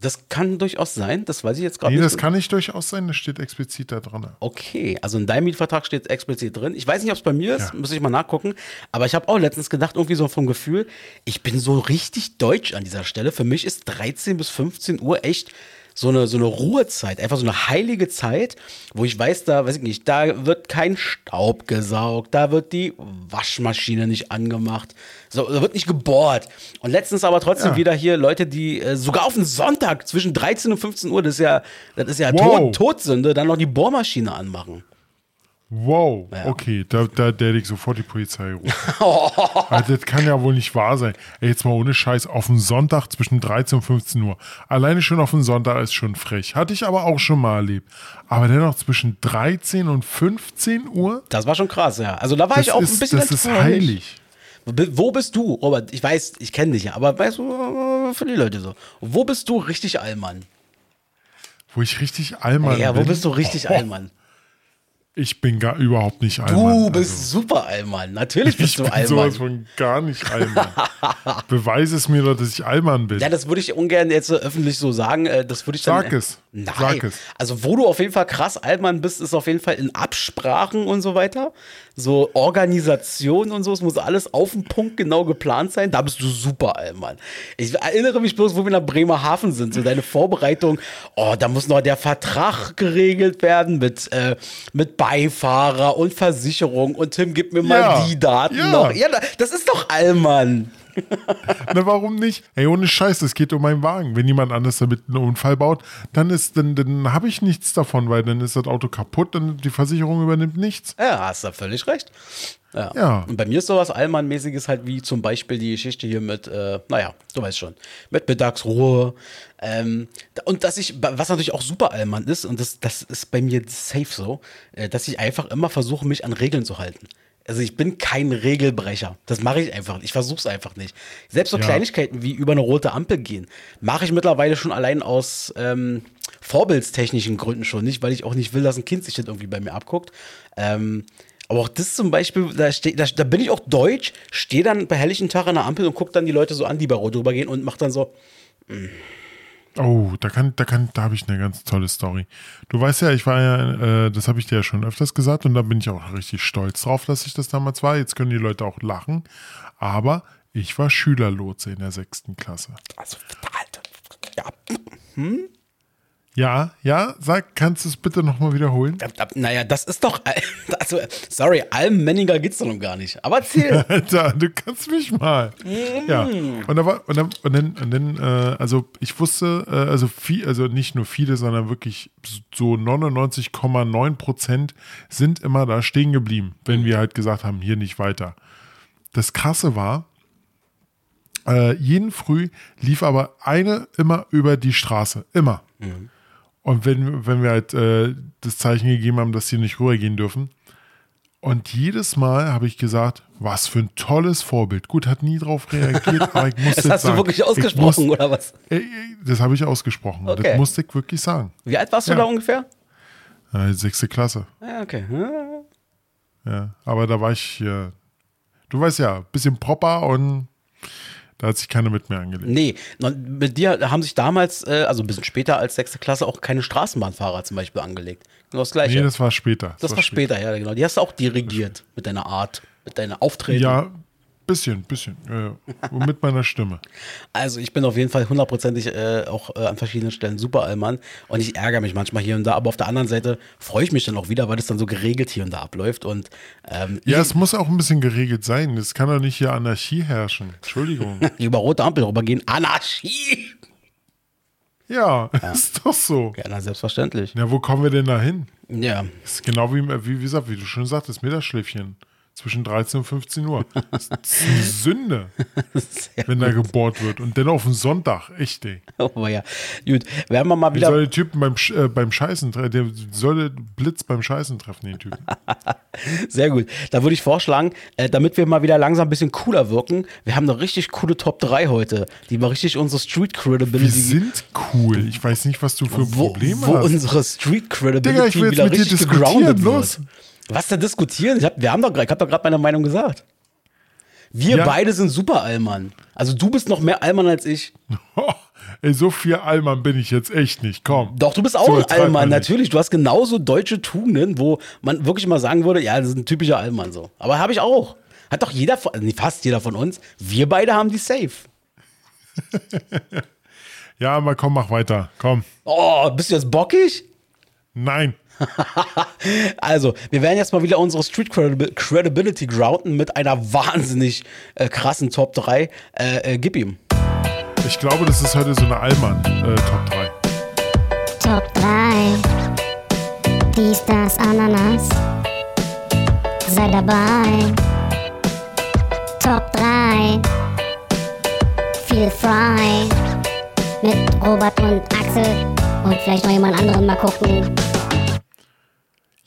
Das kann durchaus sein, das weiß ich jetzt gerade
Nee,
nicht.
das kann nicht durchaus sein, das steht explizit da drin.
Okay, also in deinem Mietvertrag steht es explizit drin. Ich weiß nicht, ob es bei mir ist,
Ja.
muss ich mal nachgucken. Aber ich habe auch letztens gedacht, irgendwie so vom Gefühl, ich bin so richtig deutsch an dieser Stelle. Für mich ist 13 bis 15 Uhr echt so eine, so eine Ruhezeit, einfach so eine heilige Zeit, wo ich weiß, da, weiß ich nicht, da wird kein Staub gesaugt, da wird die Waschmaschine nicht angemacht, so, da wird nicht gebohrt. Und letztens aber trotzdem
Ja.
wieder hier Leute, die äh, sogar auf den Sonntag zwischen 13 und 15 Uhr, das ist ja, das ist ja
Wow.
Tod, Todsünde, dann noch die Bohrmaschine anmachen.
Wow,
Ja.
okay, da, da, hätte ich sofort die Polizei rufen. also, das kann ja wohl nicht wahr sein. Ey, jetzt mal ohne Scheiß, auf den Sonntag zwischen 13 und 15 Uhr. Alleine schon auf den Sonntag ist schon frech. Hatte ich aber auch schon mal erlebt. Aber dennoch zwischen 13 und 15 Uhr,
Das war schon krass, ja. Also da war
das,
ich auch ein
ist,
bisschen
das ist heilig.
Wo bi- Wo bist du, Robert? Ich weiß, ich kenne dich ja, aber weißt du, für die Leute so. Wo bist du richtig Allmann?
Wo ich richtig Allmann
ja, wo
bin.
bist du richtig
Oh,
Allmann?
Ich bin gar überhaupt nicht Allmann.
Du bist super Allmann. Natürlich
ich
bist du
bin
Allmann.
sowas von gar nicht Allmann. Beweise es mir doch, dass ich Allmann bin.
Ja, das würde ich ungern jetzt öffentlich so sagen. äh, Das würde ich dann.
Sag es.
Nein.
Sag es.
Also, wo du auf jeden Fall krass Allmann bist, ist auf jeden Fall in Absprachen und so weiter. So Organisation und so. Es muss alles auf den Punkt genau geplant sein. Da bist du super Allmann. Ich erinnere mich bloß, wo wir nach Bremerhaven sind. So deine Vorbereitung. Oh, da muss noch der Vertrag geregelt werden mit, äh, mit Beifahrer und Versicherung. Und Tim, gib mir mal
Ja.
die Daten
Ja.
noch. Ja, das ist doch Allmann.
Na, warum nicht? Ey, ohne Scheiß, es geht um meinen Wagen. Wenn jemand anders damit einen Unfall baut, dann ist, dann, dann habe ich nichts davon, weil dann ist das Auto kaputt, dann die Versicherung übernimmt nichts.
Ja, hast du völlig recht. Ja.
Ja.
Und bei mir ist sowas Allmann-mäßiges halt wie zum Beispiel die Geschichte hier mit, äh, naja, du weißt schon, mit Mittagsruhe. Ähm, da- und dass ich, was natürlich auch super Allmann ist, und das, das ist bei mir safe so, äh, dass ich einfach immer versuche, mich an Regeln zu halten. Also ich bin kein Regelbrecher. Das mache ich einfach nicht. Ich versuche es einfach nicht. Selbst so
Ja.
Kleinigkeiten wie über eine rote Ampel gehen, mache ich mittlerweile schon allein aus ähm, vorbildstechnischen Gründen schon nicht, weil ich auch nicht will, dass ein Kind sich das irgendwie bei mir abguckt. Ähm, aber auch das zum Beispiel, da, steh, da, da bin ich auch deutsch, stehe dann bei helllichen Tag an der Ampel und gucke dann die Leute so an, die bei Rot drüber gehen und mache dann so,
Oh, da kann, da kann, da habe ich eine ganz tolle Story. Du weißt ja, ich war ja, äh, das habe ich dir ja schon öfters gesagt und da bin ich auch richtig stolz drauf, dass ich das damals war. Jetzt können die Leute auch lachen, aber ich war Schülerlotse in der sechsten Klasse.
also, Alter, ja,
Ja, ja, sag, kannst du es bitte nochmal wiederholen?
naja, das ist doch, also, sorry, allmänniger geht's doch noch gar nicht. Aber erzähl.
Alter, du kannst mich mal. Ja. Und, da war, und dann, und dann, und dann äh, also ich wusste, äh, also viel, also nicht nur viele, sondern wirklich so 99,9 Prozent sind immer da stehen geblieben, wenn wir halt gesagt haben, hier nicht weiter. Das Krasse war, äh, jeden Früh lief aber eine immer über die Straße. Immer. Und wenn, wenn wir halt äh, das Zeichen gegeben haben, dass sie nicht rübergehen dürfen, und jedes Mal habe ich gesagt, was für ein tolles Vorbild. Gut, hat nie drauf reagiert, aber ich muss
Das hast du
sagen,
wirklich
ich
ausgesprochen,
muss,
oder was?
Äh, äh, Das habe ich ausgesprochen.
Okay.
Das musste ich wirklich sagen.
Wie alt warst du
Ja.
da ungefähr?
Äh, sechste Klasse.
Ja, okay. Hm.
Ja. Aber da war ich, äh, du weißt ja, bisschen proper und da hat sich keiner mit mir angelegt.
Nee, mit dir haben sich damals, äh, also ein bisschen später als sechste Klasse, auch keine Straßenbahnfahrer zum Beispiel angelegt. Genau das Gleiche.
Nee, das war später.
das war später, ja, genau. Die hast du auch dirigiert mit deiner Art, mit deiner Auftreten.
Ja, bisschen, bisschen. Ja, ja. Und mit meiner Stimme.
Also ich bin auf jeden Fall hundertprozentig äh, auch äh, an verschiedenen Stellen super Allmann und ich ärgere mich manchmal hier und da, aber auf der anderen Seite freue ich mich dann auch wieder, weil es dann so geregelt hier und da abläuft und ähm,
Ja, es muss auch ein bisschen geregelt sein. Es kann doch nicht hier Anarchie herrschen. Entschuldigung.
über rote Ampel rübergehen. Anarchie!
ja, ist doch so.
Ja, na, selbstverständlich.
Ja, wo kommen wir denn da hin?
Ja,
ist genau wie, wie, wie gesagt, wie du schon sagtest, Mittagsschläfchen. Zwischen 13 und 15 Uhr. Das ist eine Sünde, wenn da gebohrt wird. Und dann auf den Sonntag, echt, ey.
Oh ja. Gut, werden wir mal
Wie
wieder.
soll der Typen beim, äh, beim Scheißen treffen? Der soll den Blitz beim Scheißen treffen, den Typen.
Sehr gut. Da würde ich vorschlagen, äh, damit wir mal wieder langsam ein bisschen cooler wirken, wir haben eine richtig coole Top 3 heute, die mal richtig unsere Street
Wir
Credibility.
sind cool. Ich weiß nicht, was du für
wo,
Probleme
wo
hast.
unsere Street Credibility
Digga, ich will jetzt
wieder
mit dir
richtig
diskutieren,
gegroundet
los.
wird. Was da diskutieren? Ich hab, wir haben doch, ich habe doch gerade meine Meinung gesagt. Wir
Ja.
beide sind super Allmann. Also du bist noch mehr Allmann als ich.
Ey, so viel Allmann bin ich jetzt echt nicht. Komm.
Doch, du bist auch
So
ein Allmann, natürlich. Du hast genauso deutsche Tugenden, wo man wirklich mal sagen würde, ja, das ist ein typischer Allmann so. Aber habe ich auch. Hat doch jeder von, fast jeder von uns. Wir beide haben die safe.
Ja, aber komm, mach weiter. Komm.
Oh, bist du jetzt bockig?
Nein.
Also, wir werden jetzt mal wieder unsere Street Credibil- Credibility grounden mit einer wahnsinnig äh, krassen Top 3. Äh, äh, gib ihm.
Ich glaube, das ist heute so eine Allmann-Top 3.
Top 3. Dies, das, Ananas. Sei dabei. Top 3. Feel frei. Mit Robert und Axel. Und vielleicht noch jemand anderen mal gucken.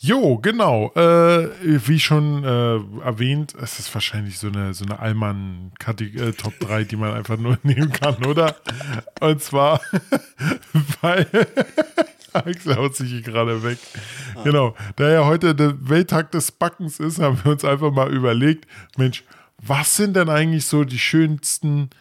Jo, genau. Äh, wie schon äh, erwähnt, es ist wahrscheinlich so eine, so eine Allmann-Top 3, die man einfach nur nehmen kann, oder? Und zwar, weil Axel haut sich hier gerade weg. Genau. Da ja heute der Welttag des Backens ist, haben wir uns einfach mal überlegt, Mensch, was sind denn eigentlich so die schönsten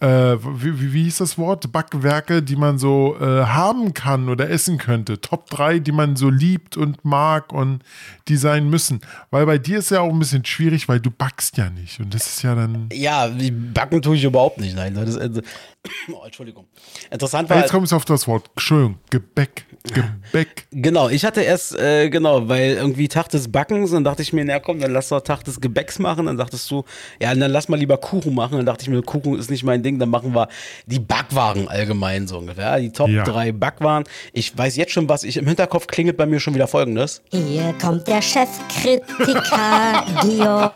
äh, wie, wie, wie hieß das Wort? Backwerke, die man so äh, haben kann oder essen könnte. Top 3, die man so liebt und mag und die sein müssen. Weil bei dir ist ja auch ein bisschen schwierig, weil du backst ja nicht. Und das ist ja dann.
Ja, backen tue ich überhaupt nicht. Nein, das ist, äh, oh, Entschuldigung. Interessant war.
Jetzt kommst du auf das Wort. Entschuldigung, Gebäck. Gebäck.
Genau, ich hatte erst, äh, genau, weil irgendwie Tag des Backens, dann dachte ich mir, na komm, dann lass doch Tag des Gebäcks machen. Dann dachtest du, ja, dann lass mal lieber Kuchen machen. Dann dachte ich mir, Kuchen ist nicht mein Ding, dann machen wir die Backwaren allgemein so ungefähr. Die Top
Ja.
3 Backwaren. Ich weiß jetzt schon, was ich im Hinterkopf klingelt bei mir schon wieder folgendes.
Hier kommt der Chefkritiker Georg.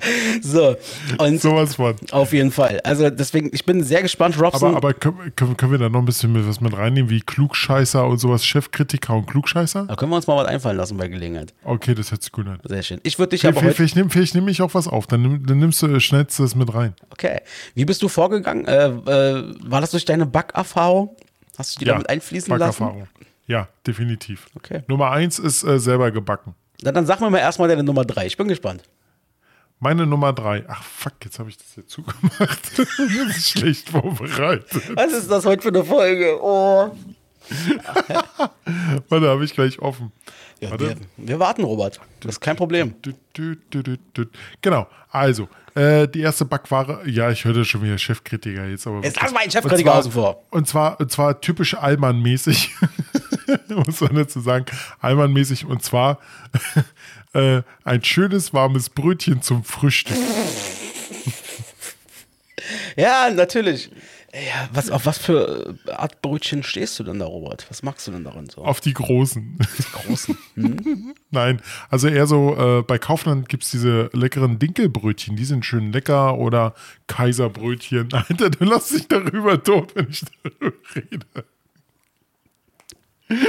So, und
Sowas von.
auf jeden Fall. Also deswegen, ich bin sehr gespannt, Robson.
Aber, aber können, können, wir da noch ein bisschen mit, was mit reinnehmen, wie Klugscheißer und sowas? Chefkritiker und Klugscheißer?
da können wir uns mal was einfallen lassen bei Gelegenheit.
Okay, das hört sich gut an.
Sehr schön. Ich würde dich aber
vielleicht, nehm, vielleicht nehme ich auch was auf. Dann, nimm, dann nimmst du, schnellst du das mit rein.
Okay. Wie bist du vorgegangen? Äh, äh, war das durch deine Backerfahrung? Hast du die damit einfließen lassen?
Backerfahrung. Ja, definitiv.
Okay.
Nummer eins ist äh, selber gebacken.
Na, dann sag mir mal erstmal deine Nummer drei. Ich bin gespannt.
Meine Nummer drei. Ach fuck, jetzt habe ich das hier zugemacht. das ist schlecht vorbereitet.
Was ist das heute für eine Folge? Oh.
Warte, habe ich gleich offen.
Ja, wir, wir warten, Robert. Das ist kein Problem.
Genau, also, äh, die erste Backware, ja, ich hörte schon wieder Chefkritiker jetzt, aber.
Jetzt lass mal einen Chefkritiker außen vor.
Und zwar, und zwar typisch Allmann-mäßig, muss man dazu sagen, Allmann-mäßig, und zwar äh, ein schönes warmes Brötchen zum Frühstück.
Ja, natürlich. Ja, was, auf was für Art Brötchen stehst du denn da, Robert? Was magst du denn darin so?
Auf die großen.
großen.
Nein, also eher so, äh, bei Kaufland gibt es diese leckeren Dinkelbrötchen, die sind schön lecker oder Kaiserbrötchen. Alter, du lass dich darüber tot, wenn ich darüber rede.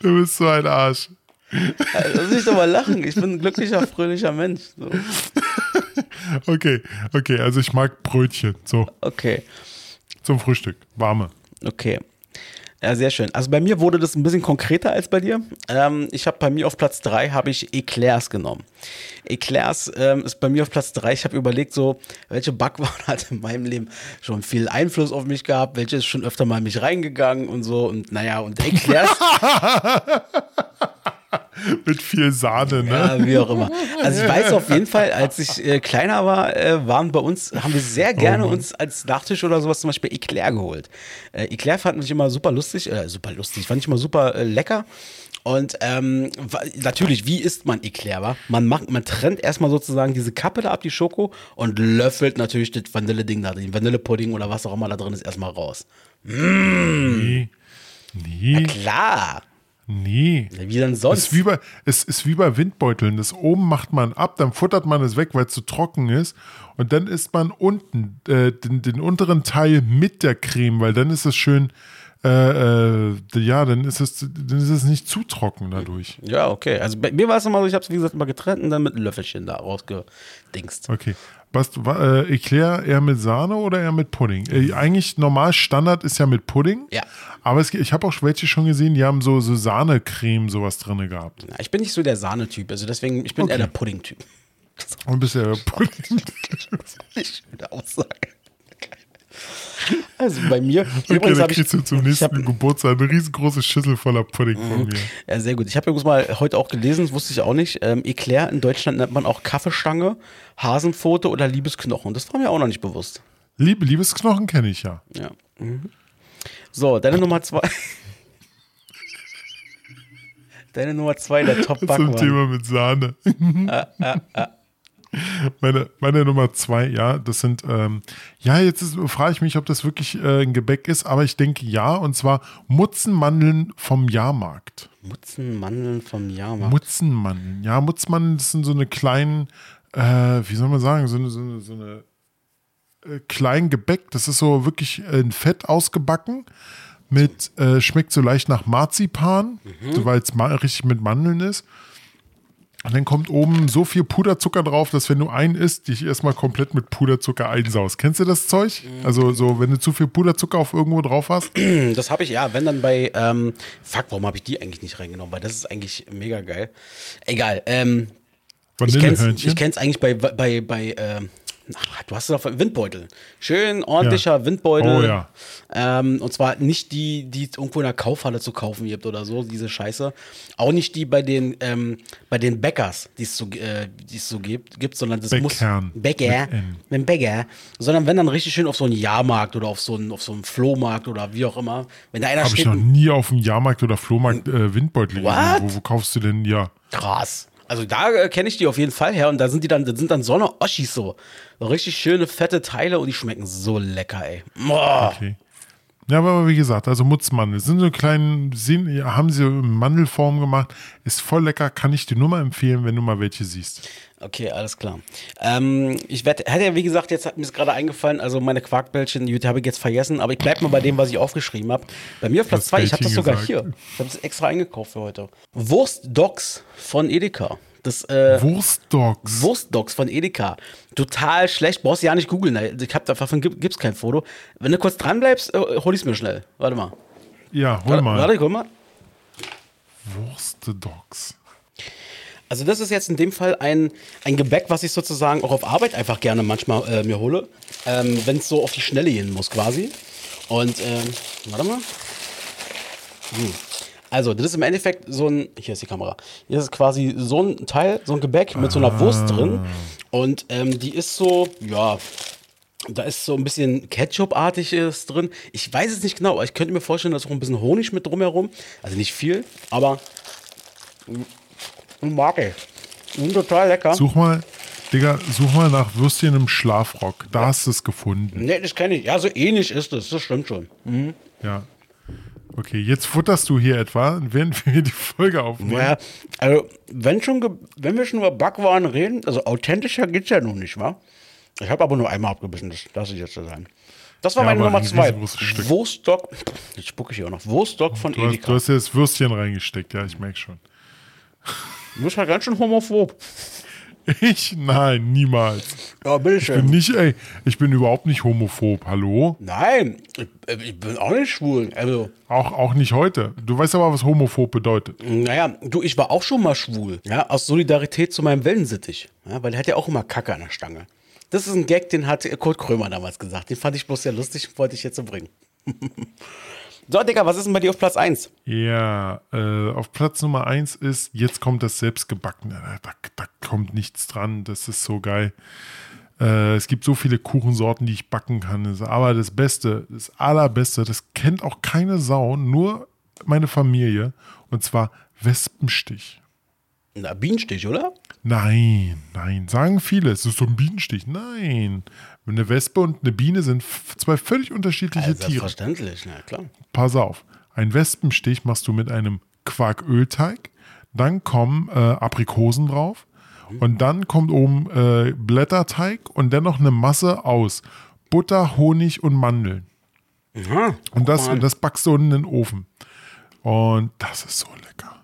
du bist so ein Arsch.
Lass mich doch mal lachen. Ich bin ein glücklicher, fröhlicher Mensch. So.
Okay, okay, also ich mag Brötchen, so
Okay.
zum Frühstück, warme.
Okay. Ja, sehr schön. Also bei mir wurde das ein bisschen konkreter als bei dir. Ähm, ich habe bei mir auf Platz 3 habe ich Eclairs genommen. Eclairs ähm, ist bei mir auf Platz 3. Ich habe überlegt, so, welche Backwaren hat in meinem Leben schon viel Einfluss auf mich gehabt, welche ist schon öfter mal in mich reingegangen und so. Und naja, und Eclairs,
Mit viel Sahne, ne?
ja, wie auch immer. Also ich weiß auf jeden Fall, als ich äh, kleiner war, äh, waren bei uns, haben wir sehr gerne uns als Nachtisch oder sowas zum Beispiel Eclair geholt. Äh, Eclair fand ich immer super lustig, äh, super lustig, fand ich immer super äh, lecker. Und ähm, natürlich, wie isst man Eclair? Wa? Man macht, man trennt erstmal sozusagen diese Kappe da ab, die Schoko, und löffelt natürlich das Vanille-Ding da, den Vanillepudding oder was auch immer da drin ist, erstmal raus.
Nee. Nee,
Klar.
Nee.
Wie denn
Es
sonst?
ist, wie bei, es ist wie bei Windbeuteln. Das oben macht man ab, dann futtert man es weg, weil es zu trocken ist. Und dann isst man unten äh, den, den unteren Teil mit der Creme, weil dann ist es schön, äh, äh, ja, dann ist, es, dann ist es nicht zu trocken dadurch.
ja, okay. Also bei mir war es immer so, ich habe es wie gesagt immer getrennt und dann mit einem Löffelchen da rausgedingst.
Okay. Was, wa- äh, Eclair eher mit Sahne oder eher mit Pudding? Äh, eigentlich normal Standard ist ja mit Pudding.
Ja.
Aber es, ich habe auch welche schon gesehen, die haben so, so Sahnecreme sowas drin gehabt.
Ja, ich bin nicht so der Sahnetyp, also deswegen, ich bin eher der Pudding-Typ.
Und bisher Pudding.
Schöne Aussage. Also bei mir, übrigens habe ich,
zum nächsten
hab,
Geburtstag eine riesengroße Schüssel voller Pudding von mir.
ja, sehr gut. Ich habe übrigens mal heute auch gelesen, das wusste ich auch nicht. Ähm, Eclair in Deutschland nennt man auch Kaffeestange, Hasenpfote oder Liebesknochen. Das war mir auch noch nicht bewusst.
Liebe, Liebesknochen kenne ich ja.
Ja. Mhm. So, deine Nummer zwei. Deine Nummer zwei, der top
Zum. Thema mit Sahne. Meine, meine Nummer zwei, ja, das sind, ähm, ja, jetzt ist- frage ich mich, ob das wirklich äh, ein Gebäck ist, aber ich denke ja, und zwar Mutzenmandeln vom Jahrmarkt.
Mutzenmandeln vom Jahrmarkt.
Mutzenmandeln, ja, Mutzenmandeln, das sind so eine kleinen, äh, wie soll man sagen, so eine, so eine, so eine äh, kleinen Gebäck, das ist so wirklich in Fett ausgebacken. Mit, äh, schmeckt so leicht nach Marzipan, so, weil es richtig mit Mandeln ist. Und dann kommt oben so viel Puderzucker drauf, dass wenn du einen isst, dich erstmal komplett mit Puderzucker einsaust. Kennst du das Zeug? Also so, wenn du zu viel Puderzucker auf irgendwo drauf hast.
Das habe ich, ja, wenn dann bei, ähm, fuck, warum habe ich die eigentlich nicht reingenommen? Weil das ist eigentlich mega geil. Egal, ähm, ich kenn's, ich kenn's eigentlich bei, bei, bei, ähm, ach, du hast es auf Windbeutel. Schön ordentlicher Windbeutel.
Oh ja.
Ähm, und zwar nicht die, die es irgendwo in der Kaufhalle zu kaufen gibt oder so, diese Scheiße. Auch nicht die bei den, ähm, bei den Bäckers, die es so, äh, die es so gibt, gibt, sondern das
Bäckern.
muss Bäcker,
Mit N.
mit dem Bäcker, sondern wenn dann richtig schön auf so einen Jahrmarkt oder auf so einen, auf so einen Flohmarkt oder wie auch immer, wenn da einer
Habe ich
steht,
noch nie auf dem Jahrmarkt oder Flohmarkt äh, Windbeutel gesehen. Wo, wo kaufst du denn? Ja.
Krass. Also da äh, kenne ich die auf jeden Fall her und da sind die dann, das sind dann so eine Oschis so. So richtig schöne, fette Teile und die schmecken so lecker, ey. Boah.
Okay. Ja, aber wie gesagt, also Mutzmandel. Sind so kleinen, sehen, haben sie in Mandelform gemacht. Ist voll lecker, kann ich dir nur mal empfehlen, wenn du mal welche siehst.
Okay, alles klar. Ähm, ich werd, hätte ja, wie gesagt, jetzt hat mir es gerade eingefallen, also meine Quarkbällchen, die habe ich jetzt vergessen, aber ich bleibe mal bei dem, was ich aufgeschrieben habe. Bei mir auf Platz
hast
2, ich habe das sogar
gesagt.
hier. Ich habe es extra eingekauft für heute. Wurstdogs von Edeka. Das, äh,
Wurstdogs.
Wurstdogs von Edeka. Total schlecht, brauchst du ja nicht googeln. Ich hab davon gibt, gibt's kein Foto. Wenn du kurz dran bleibst, äh, hol ich's mir schnell. Warte mal.
ja, hol
Warte,
mal.
warte, guck mal.
Wurstdogs.
Also das ist jetzt in dem Fall ein, ein Gebäck, was ich sozusagen auch auf Arbeit einfach gerne manchmal äh, mir hole, ähm, wenn es so auf die Schnelle gehen muss quasi. Und ähm, warte mal. Hm. Also das ist im Endeffekt so ein, hier ist die Kamera, hier ist quasi so ein Teil, so ein Gebäck mit so einer Wurst drin. Und ähm, die ist so, ja, da ist so ein bisschen Ketchup-artiges drin. Ich weiß es nicht genau, aber ich könnte mir vorstellen, da ist auch ein bisschen Honig mit drumherum. Also nicht viel, aber mag ich. Mm, Total lecker.
Such mal, Digga, such mal nach Würstchen im Schlafrock. Da hast du es gefunden.
Nee, das kenne ich. Ja, so ähnlich ist es. Das stimmt schon.
Ja. Okay, jetzt futterst du hier etwa, während wir die Folge aufnehmen.
Ja, also, wenn, schon wenn wir schon über Backwaren reden, also authentischer geht's ja nun nicht, wa? Ich habe aber nur einmal abgebissen, das lasse ich jetzt so sein. Das war
Ja,
meine Nummer zwei. Wurststock. Jetzt spucke ich hier auch noch. Wurststock von
Du hast,
Edeka.
du hast ja das Würstchen reingesteckt, ja, ich merke schon.
Du bist halt ganz schön homophob.
Ich? Nein, niemals.
Ja, bitteschön.
Bin nicht, ey, ich bin überhaupt nicht homophob. Hallo?
Nein, ich, äh, ich bin auch nicht schwul. Also,
Auch, auch nicht heute. Du weißt aber, was homophob bedeutet.
naja, du, ich war auch schon mal schwul. Ja, aus Solidarität zu meinem Wellensittich. Ja, weil der hat ja auch immer Kacke an der Stange. Das ist ein Gag, den hat Kurt Krömer damals gesagt. Den fand ich bloß sehr lustig und wollte ich jetzt so bringen. so, Digga, was ist denn bei dir auf Platz 1?
Ja, äh, auf Platz Nummer eins ist, jetzt kommt das Selbstgebackene. Da, da kommt nichts dran. Das ist so geil. Äh, es gibt so viele Kuchensorten, die ich backen kann. Aber das Beste, das Allerbeste, das kennt auch keine Sau, nur meine Familie. Und zwar Wespenstich.
Na, Bienenstich, oder?
Nein, nein, sagen viele, es ist so ein Bienenstich. Nein, eine Wespe und eine Biene sind zwei völlig unterschiedliche
Ja,
Tiere.
selbstverständlich, na klar.
Pass auf. Ein Wespenstich machst du mit einem Quarkölteig. Dann kommen äh, Aprikosen drauf. Und dann kommt oben äh, Blätterteig und dann noch eine Masse aus Butter, Honig und Mandeln.
Aha.
Und das,
mal.
das backst du in den Ofen. Und das ist so lecker.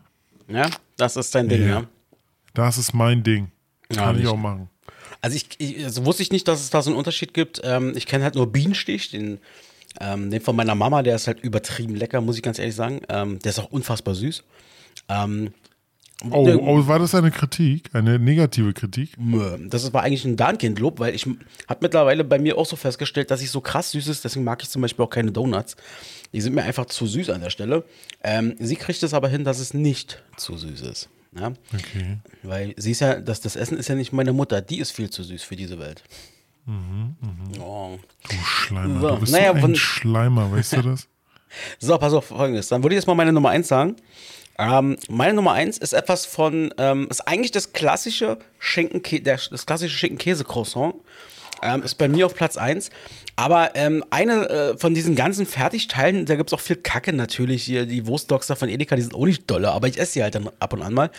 Ja, das ist dein Ding, ja.
Ja. Das ist mein Ding.
Ja,
Kann ich
nicht.
auch machen.
Also ich, ich also wusste ich nicht, dass es da so einen Unterschied gibt. Ähm, ich kenne halt nur Bienenstich, den, ähm, den von meiner Mama, der ist halt übertrieben lecker, muss ich ganz ehrlich sagen. Ähm, der ist auch unfassbar süß. Ähm,
Oh,
der-
oh, war das eine Kritik? Eine negative Kritik?
Das war eigentlich ein Darnkindlob, weil ich habe mittlerweile bei mir auch so festgestellt, dass ich so krass süß ist, deswegen mag ich zum Beispiel auch keine Donuts. Die sind mir einfach zu süß an der Stelle. Ähm, sie kriegt es aber hin, dass es nicht zu süß ist. Ja?
Okay.
Weil sie ist ja, das, das Essen ist ja nicht meine Mutter, die ist viel zu süß für diese Welt. Oh.
Du Schleimer.
So,
du bist
naja,
so ein Schleimer, weißt du das?
So, pass auf, folgendes. Dann würde ich jetzt mal meine Nummer 1 sagen. Ähm, meine Nummer 1 ist etwas von, ähm, ist eigentlich das klassische Schinken, das klassische Schinken-Käse-Croissant. Ähm, ist bei mir auf Platz 1. Aber ähm, eine äh, von diesen ganzen Fertigteilen, da gibt es auch viel Kacke natürlich. Hier, die Wurstdogs da von Edeka, die sind auch nicht dolle, aber ich esse sie halt dann ab und an mal.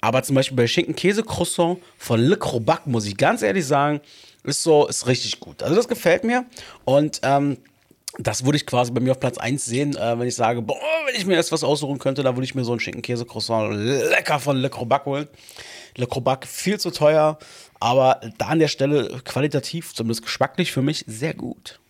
Aber zum Beispiel bei Schinken-Käse-Croissant von Le Crobac, muss ich ganz ehrlich sagen, ist so, ist richtig gut. Also das gefällt mir. Und ähm, das würde ich quasi bei mir auf Platz 1 sehen, äh, wenn ich sage, boah, wenn ich mir jetzt was aussuchen könnte, dann würde ich mir so einen Schinkenkäse-Croissant lecker von Le Crobac holen. Le Crobac viel zu teuer, aber da an der Stelle qualitativ, zumindest geschmacklich für mich, sehr gut.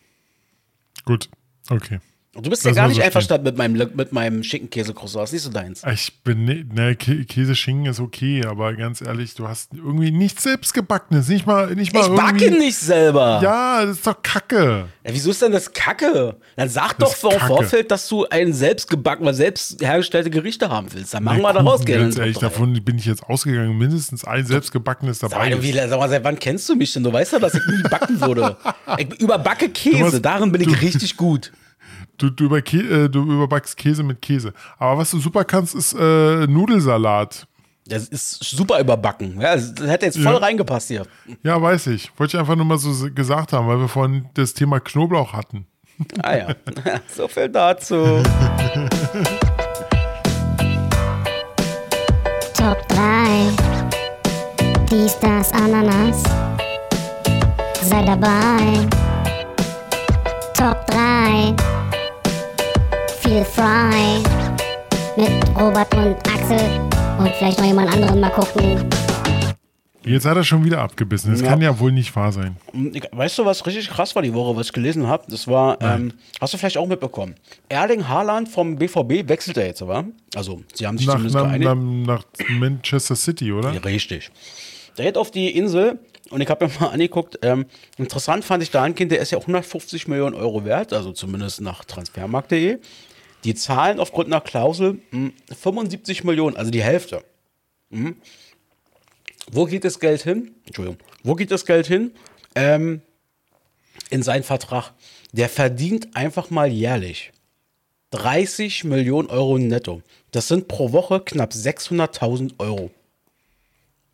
Gut. Okay.
Du bist ja gar nicht
so
einverstanden mit meinem, mit meinem Schinkenkäse-Croissant, das ist nicht so deins.
Ich bin, ne, ne Kä- Käseschinken ist okay, aber ganz ehrlich, du hast irgendwie nichts selbstgebackenes. Nicht mal, nicht mal
Ich backe nicht selber.
Ja, das ist doch Kacke.
Ja, wieso ist denn das Kacke? Dann sag doch
ist
vor
Kacke.
Vorfeld, dass du ein selbstgebacken, selbst hergestellte Gerichte haben willst. Dann machen wir daraus gerne.
Ganz ehrlich, davon bin ich jetzt ausgegangen. Mindestens ein selbstgebackenes
Sag
dabei.
wie,
ist.
sag mal, seit wann kennst du mich denn? Du weißt ja, dass ich nie backen würde. Ich überbacke Käse,
hast-
darin bin ich richtig gut.
Du, du, über Kä äh, du überbackst Käse mit Käse. Aber was du super kannst, ist äh, Nudelsalat.
Das ist super überbacken. Ja, das hätte jetzt voll
Ja.
reingepasst hier.
Ja, weiß ich. Wollte ich einfach nur mal so gesagt haben, weil wir vorhin das Thema Knoblauch hatten.
Ah ja, so viel dazu.
Top 3. Dies, das, Ananas. Sei dabei. Top 3. Feel frei. Mit Robert und Axel. Und vielleicht noch jemand anderen mal gucken.
Jetzt hat er schon wieder abgebissen. Das
Ja.
kann ja wohl nicht wahr sein.
Ich- Weißt du, was richtig krass war die Woche, was ich gelesen habe? Das war, ähm, hast du vielleicht auch mitbekommen. Erling Haaland vom BVB wechselt er jetzt, aber? Also, sie haben sich
Nach,
zumindest
nach,
geeinigt.
nach, nach Manchester City, oder?
Ja, richtig. Der geht auf die Insel und ich habe mir mal angeguckt. Ähm, interessant fand ich dahingehend, der ist ja auch 150 Millionen Euro wert, also zumindest nach transfermarkt.de. Die zahlen aufgrund einer Klausel mh, 75 Millionen, also die Hälfte. Mhm. Wo geht das Geld hin? Entschuldigung. Wo geht das Geld hin? Ähm, in seinen Vertrag. Der verdient einfach mal jährlich 30 Millionen Euro netto. Das sind pro Woche knapp 600.000 Euro.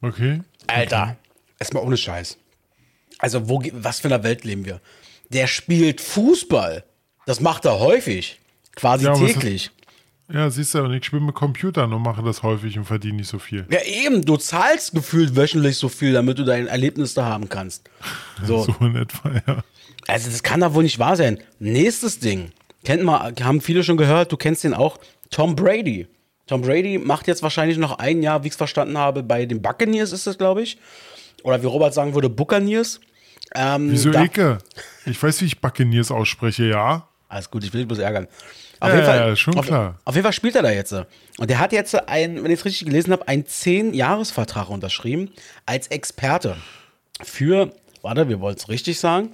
Okay.
Alter, erstmal ohne Scheiß. Also, wo, was für eine Welt leben wir? Der spielt Fußball. Das macht er häufig. Quasi
Ja,
täglich.
Ja, siehst du, und ich spiele mit Computern und mache das häufig und verdiene nicht so viel.
Ja, eben, du zahlst gefühlt wöchentlich so viel, damit du dein Erlebnis da haben kannst. So.
So in etwa, ja.
Also, das kann doch wohl nicht wahr sein. Nächstes Ding. Kennt man, haben viele schon gehört, du kennst den auch. Tom Brady. Tom Brady macht jetzt wahrscheinlich noch ein Jahr, wie ich es verstanden habe, bei den Buccaneers ist das, glaube ich. Oder wie Robert sagen würde, Buccaneers. Ähm,
Wieso
da-
Ecke? Ich weiß, wie ich Buccaneers ausspreche, ja.
Alles gut, ich will dich bloß ärgern. Auf
Ja,
jeden Fall,
ja, schon
auf,
klar.
Auf jeden Fall spielt er da jetzt. Und der hat jetzt, ein, wenn ich es richtig gelesen habe, einen 10-Jahres-Vertrag unterschrieben als Experte für, warte, wir wollen es richtig sagen,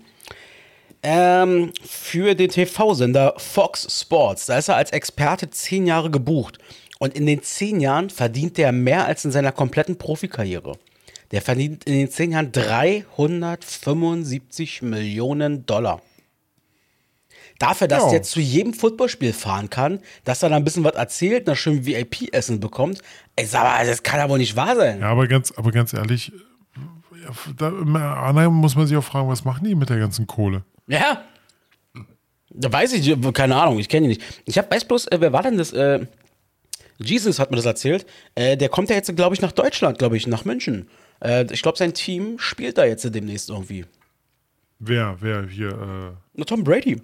ähm, für den TV-Sender Fox Sports. Da ist er als Experte 10 Jahre gebucht. Und in den 10 Jahren verdient er mehr als in seiner kompletten Profikarriere. Der verdient in den 10 Jahren 375 Millionen Dollar. Dafür, dass
Ja.
der zu jedem Footballspiel fahren kann, dass er da ein bisschen was erzählt, nach schön VIP-Essen bekommt. Ey, mal, das kann wohl nicht wahr sein.
Ja, aber ganz, aber ganz ehrlich, da, Anaheim muss man sich auch fragen, was machen die mit der ganzen Kohle?
Ja. Da weiß ich, keine Ahnung, ich kenne ihn nicht. Ich hab, weiß bloß, äh, wer war denn das? Äh, Jesus hat mir das erzählt. Äh, der kommt ja jetzt, glaube ich, nach Deutschland, glaube ich, nach München. Äh, ich glaube, sein Team spielt da jetzt demnächst irgendwie.
Wer, wer hier? Äh,
Na, Tom Brady.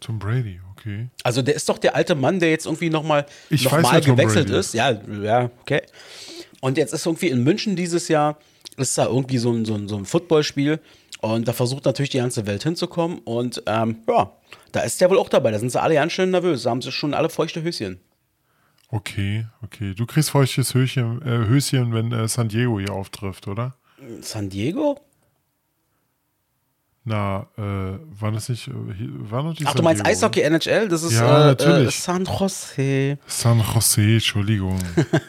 Tom Brady, okay.
Also der ist doch der alte Mann, der jetzt irgendwie nochmal noch mal
wer Tom
gewechselt ist. Ja, ja, okay. Und jetzt ist irgendwie in München dieses Jahr, ist da irgendwie so ein, so ein, so ein Footballspiel. Und da versucht natürlich die ganze Welt hinzukommen. Und ähm, ja, da ist der wohl auch dabei. Da sind sie alle ganz schön nervös. Da haben sie schon alle feuchte Höschen.
Okay, okay. Du kriegst feuchtes Höschen, äh, Höschen wenn äh, San Diego hier auftrifft, oder?
San Diego?
Na, äh, war das nicht, äh, war noch die
Ach,
San
du meinst
Diego,
Eishockey NHL? Das ist
Ja,
äh,
natürlich.
Äh, San Jose.
San Jose, Entschuldigung.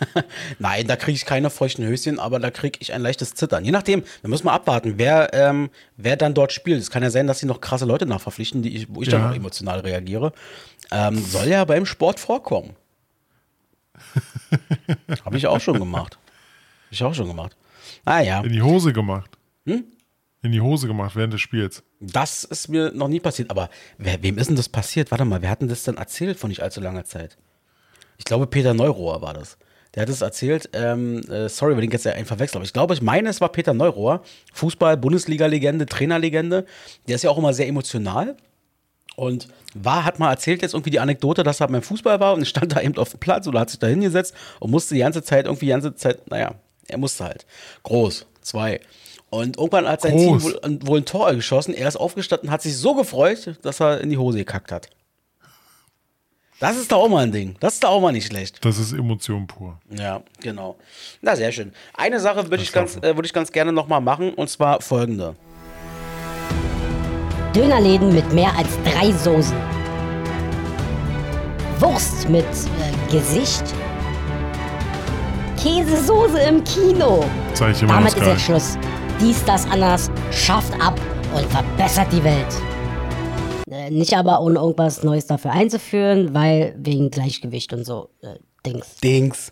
Nein, da kriege ich keine feuchten Höschen, aber da kriege ich ein leichtes Zittern. Je nachdem, da müssen wir abwarten, wer, ähm, wer dann dort spielt. Es kann ja sein, dass sie noch krasse Leute nachverpflichten, die ich, wo ich dann
Ja.
auch emotional reagiere. Ähm, soll ja beim Sport vorkommen. Habe ich auch schon gemacht. Hab ich auch schon gemacht. Naja,
In die Hose gemacht.
Hm?
In die Hose gemacht während des Spiels.
das ist mir noch nie passiert. Aber wer, wem ist denn das passiert? Warte mal, wer hat denn das dann erzählt vor nicht allzu langer Zeit? Ich glaube, Peter Neurohr war das. Der hat es erzählt, ähm, äh, sorry, wenn ich jetzt einen verwechsel, aber ich glaube, ich meine, es war Peter Neurohr, Fußball, Bundesliga-Legende, Trainerlegende. Der ist ja auch immer sehr emotional. Und war, hat mal erzählt jetzt irgendwie die Anekdote, dass er beim Fußball war und stand da eben auf dem Platz oder hat sich da hingesetzt und musste die ganze Zeit irgendwie die ganze Zeit, naja, er musste halt. Groß, zwei. Und irgendwann hat sein
Groß.
Team wohl, wohl ein Tor geschossen. Er ist aufgestanden, hat sich so gefreut, dass er in die Hose gekackt hat. Das ist doch auch mal ein Ding. Das ist doch auch mal nicht schlecht.
Das ist Emotion pur.
Ja, genau. Na, sehr schön. Eine Sache würde ich, ganz, äh, würde ich ganz gerne nochmal machen und zwar folgende.
Dönerläden mit mehr als drei Soßen. Wurst mit äh, Gesicht. Käsesoße im Kino.
Sag ich immer
Damit
das
ist jetzt Schluss. Dies, das, anders schafft ab und verbessert die Welt. Äh, nicht aber ohne irgendwas Neues dafür einzuführen, weil wegen Gleichgewicht und so äh, Dings.
Dings.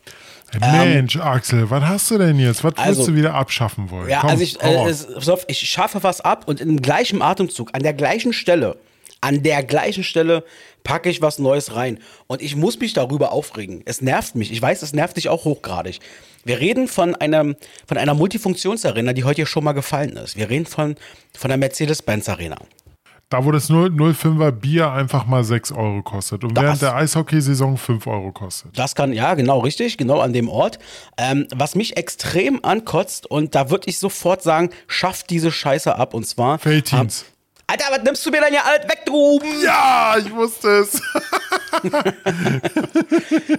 Mensch, Axel, was hast du denn jetzt? Was
Ähm, also-
willst du wieder abschaffen wollen?
Ja,
Komm,
also ich, äh, es, pass auf, ich schaffe was ab und im gleichen Atemzug, an der gleichen Stelle, an der gleichen Stelle packe ich was Neues rein. Und ich muss mich darüber aufregen. Es nervt mich. Ich weiß, es nervt dich auch hochgradig. Wir reden von, einem, von einer Multifunktionsarena, die heute hier schon mal gefallen ist. Wir reden von, von der Mercedes-Benz Arena.
Da, wo das 0- 05er Bier einfach mal 6 Euro kostet und
Das-
während der Eishockeysaison 5 Euro kostet.
Das kann, ja, genau, richtig, genau an dem Ort. Ähm, was mich extrem ankotzt, und da würde ich sofort sagen, schafft diese Scheiße ab. Und zwar.
Feldteams.
Alter, was nimmst du mir denn ja alles weg, du?
Ja, ich wusste es.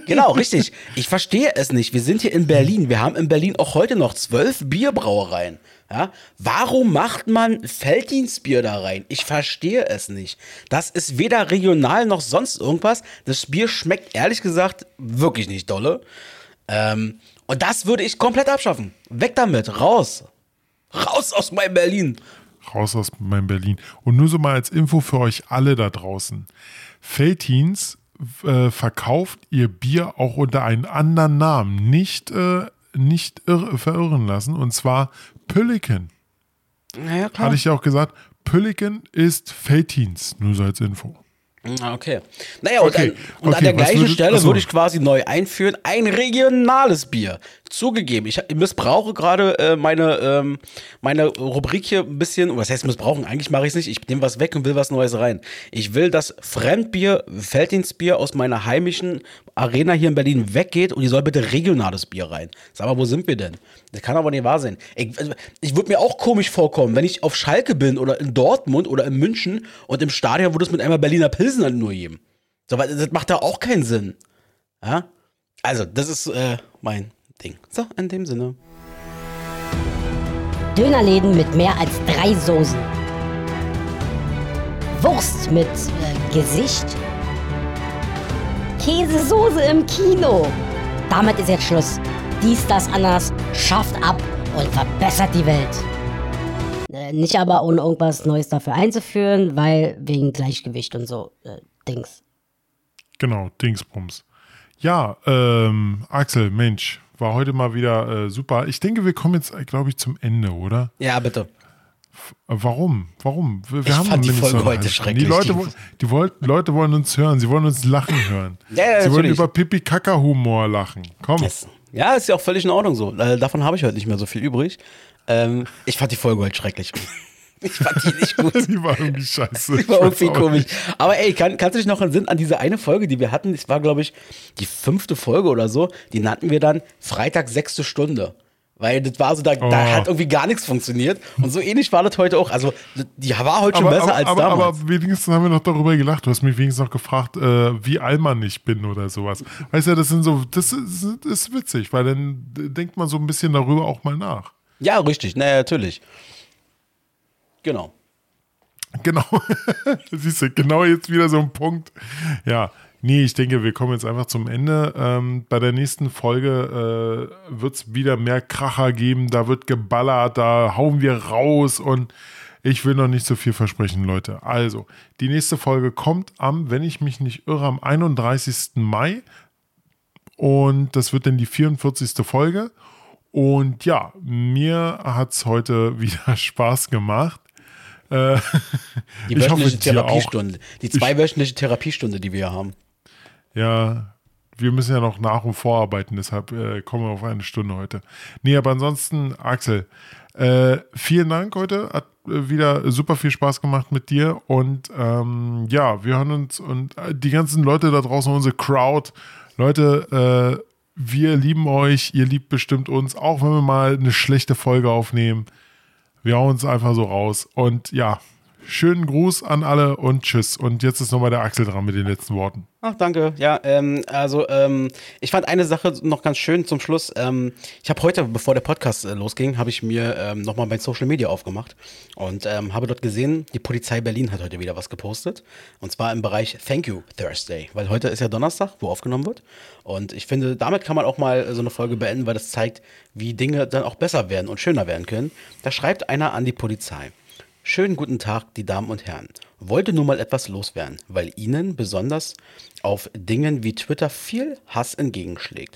Genau, richtig. Ich verstehe es nicht. Wir sind hier in Berlin. Wir haben in Berlin auch heute noch zwölf Bierbrauereien. Ja? Warum macht man Felddienstbier da rein? Ich verstehe es nicht. Das ist weder regional noch sonst irgendwas. Das Bier schmeckt ehrlich gesagt wirklich nicht dolle. Ähm, und das würde ich komplett abschaffen. Weg damit. Raus. Raus aus meinem Berlin.
Raus aus meinem Berlin. Und nur so mal als Info für euch alle da draußen. Feldteams äh, verkauft ihr Bier auch unter einem anderen Namen. Nicht, äh, nicht irr verirren lassen. Und zwar Pülliken.
Naja, klar.
Hatte ich ja auch gesagt. Pülliken ist Feldteams. Nur so als Info.
Ah, Okay. Naja, und,
Okay,
an, und
okay,
an der gleichen
würdet-
Stelle würde ich quasi neu einführen, ein regionales Bier. Zugegeben, ich missbrauche gerade äh, meine, ähm, meine Rubrik hier ein bisschen, was heißt missbrauchen? Eigentlich mache ich es nicht. Ich nehme was weg und will was Neues rein. Ich will, dass Fremdbier, Felddienstbier aus meiner heimischen Arena hier in Berlin weggeht und die soll bitte regionales Bier rein. Sag mal, wo sind wir denn? Das kann aber nicht wahr sein. Ich, also, ich würde mir auch komisch vorkommen, wenn ich auf Schalke bin oder in Dortmund oder in München und im Stadion würde es mit einmal Berliner Pilsen halt nur geben. So, das macht da auch keinen Sinn. Ja? Also, das ist äh, mein Ding. So, in dem Sinne.
Dönerläden mit mehr als drei Soßen. Wurst mit äh, Gesicht. Käsesoße im Kino. Damit ist jetzt Schluss. Dies, das, anders schafft ab und verbessert die Welt. Äh, nicht aber ohne irgendwas Neues dafür einzuführen, weil wegen Gleichgewicht und so äh, Dings.
Genau, Dingsbums. Ja, ähm, Axel, Mensch, war heute mal wieder äh, super. Ich denke, wir kommen jetzt, glaube ich, zum Ende, oder?
Ja, bitte.
Warum? Warum? Wir, wir
Ich
haben
fand die Folge heute schrecklich.
Die Leute,
Die-
wo- die wollten, Leute wollen uns hören. Sie wollen uns lachen hören.
Ja, ja,
Sie wollen über Pipi-Kaka-Humor lachen. Komm.
Yes. Ja, ist ja auch völlig in Ordnung so. Äh, davon habe ich heute nicht mehr so viel übrig. Ähm, ich fand die Folge heute schrecklich. Ich fand die nicht gut.
Die war irgendwie scheiße.
Die war irgendwie komisch. Aber ey, kann, kannst du dich noch entsinnen an diese eine Folge, die wir hatten? Das war, glaube ich, die fünfte Folge oder so. Die nannten wir dann Freitag sechste Stunde. Weil das war so, da,
Oh.
da hat irgendwie gar nichts funktioniert. Und so ähnlich war das heute auch. Also, die war heute schon
Aber,
besser
aber,
als
aber,
damals.
aber wenigstens haben wir noch darüber gelacht. Du hast mich wenigstens noch gefragt, äh, wie allmann ich bin oder sowas. Weißt du, das sind so, das ist, das ist witzig, weil dann denkt man so ein bisschen darüber auch mal nach.
ja, richtig. Naja, natürlich. Genau.
Genau. Siehst du, genau jetzt wieder so ein Punkt. Ja, nee, ich denke, wir kommen jetzt einfach zum Ende. Ähm, bei der nächsten Folge äh, wird es wieder mehr Kracher geben. Da wird geballert, da hauen wir raus und ich will noch nicht so viel versprechen, Leute. Also, die nächste Folge kommt am, wenn ich mich nicht irre, am 31. Mai. Und das wird dann die 44. Folge. Und ja, mir hat es heute wieder Spaß gemacht. Äh,
Die
Ich hoffe,
wöchentliche
auch.
Therapiestunde. Die zweiwöchentliche Therapiestunde, die wir haben.
Ja, wir müssen ja noch nach und vorarbeiten, deshalb äh, kommen wir auf eine Stunde heute. Nee, aber ansonsten, Axel, äh, vielen Dank heute. Hat äh, wieder super viel Spaß gemacht mit dir. Und ähm, ja, wir hören uns und äh, die ganzen Leute da draußen, unsere Crowd, Leute, äh, wir lieben euch, ihr liebt bestimmt uns, auch wenn wir mal eine schlechte Folge aufnehmen. Wir hauen uns einfach so raus. Und ja, schönen Gruß an alle und tschüss. Und jetzt ist nochmal der Axel dran mit den letzten Worten.
Ach, danke. Ja, ähm, also ähm, ich fand eine Sache noch ganz schön zum Schluss. Ähm, ich habe heute, bevor der Podcast äh, losging, habe ich mir ähm, nochmal mein Social Media aufgemacht und ähm, habe dort gesehen, die Polizei Berlin hat heute wieder was gepostet. Und zwar im Bereich Thank You Thursday, weil heute ist ja Donnerstag, wo aufgenommen wird. Und ich finde, damit kann man auch mal so eine Folge beenden, weil das zeigt, wie Dinge dann auch besser werden und schöner werden können. Da schreibt einer an die Polizei. Schönen guten Tag, die Damen und Herren. Wollte nur mal etwas loswerden, weil Ihnen besonders auf Dingen wie Twitter viel Hass entgegenschlägt.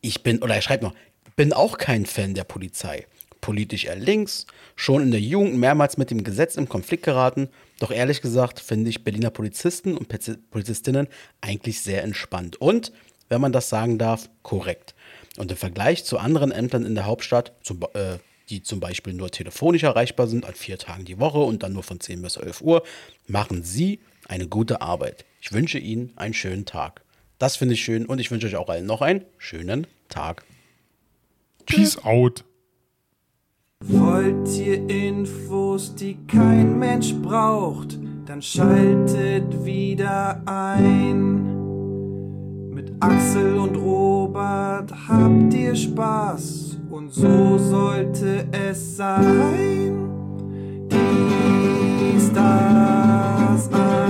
Ich bin, oder er schreibt noch, bin auch kein Fan der Polizei. Politisch eher links, schon in der Jugend mehrmals mit dem Gesetz im Konflikt geraten. Doch ehrlich gesagt finde ich Berliner Polizisten und Polizistinnen eigentlich sehr entspannt. Und, wenn man das sagen darf, korrekt. Und im Vergleich zu anderen Ämtern in der Hauptstadt, zum, äh, die zum Beispiel nur telefonisch erreichbar sind an vier Tagen die Woche und dann nur von 10 bis 11 Uhr, machen Sie eine gute Arbeit. Ich wünsche Ihnen einen schönen Tag. Das finde ich schön und ich wünsche euch auch allen noch einen schönen Tag.
Peace out.
Wollt ihr Infos, die kein Mensch braucht, dann schaltet wieder ein. Mit Axel und Robert habt ihr Spaß und so sollte es sein. Dies, das, Ananas.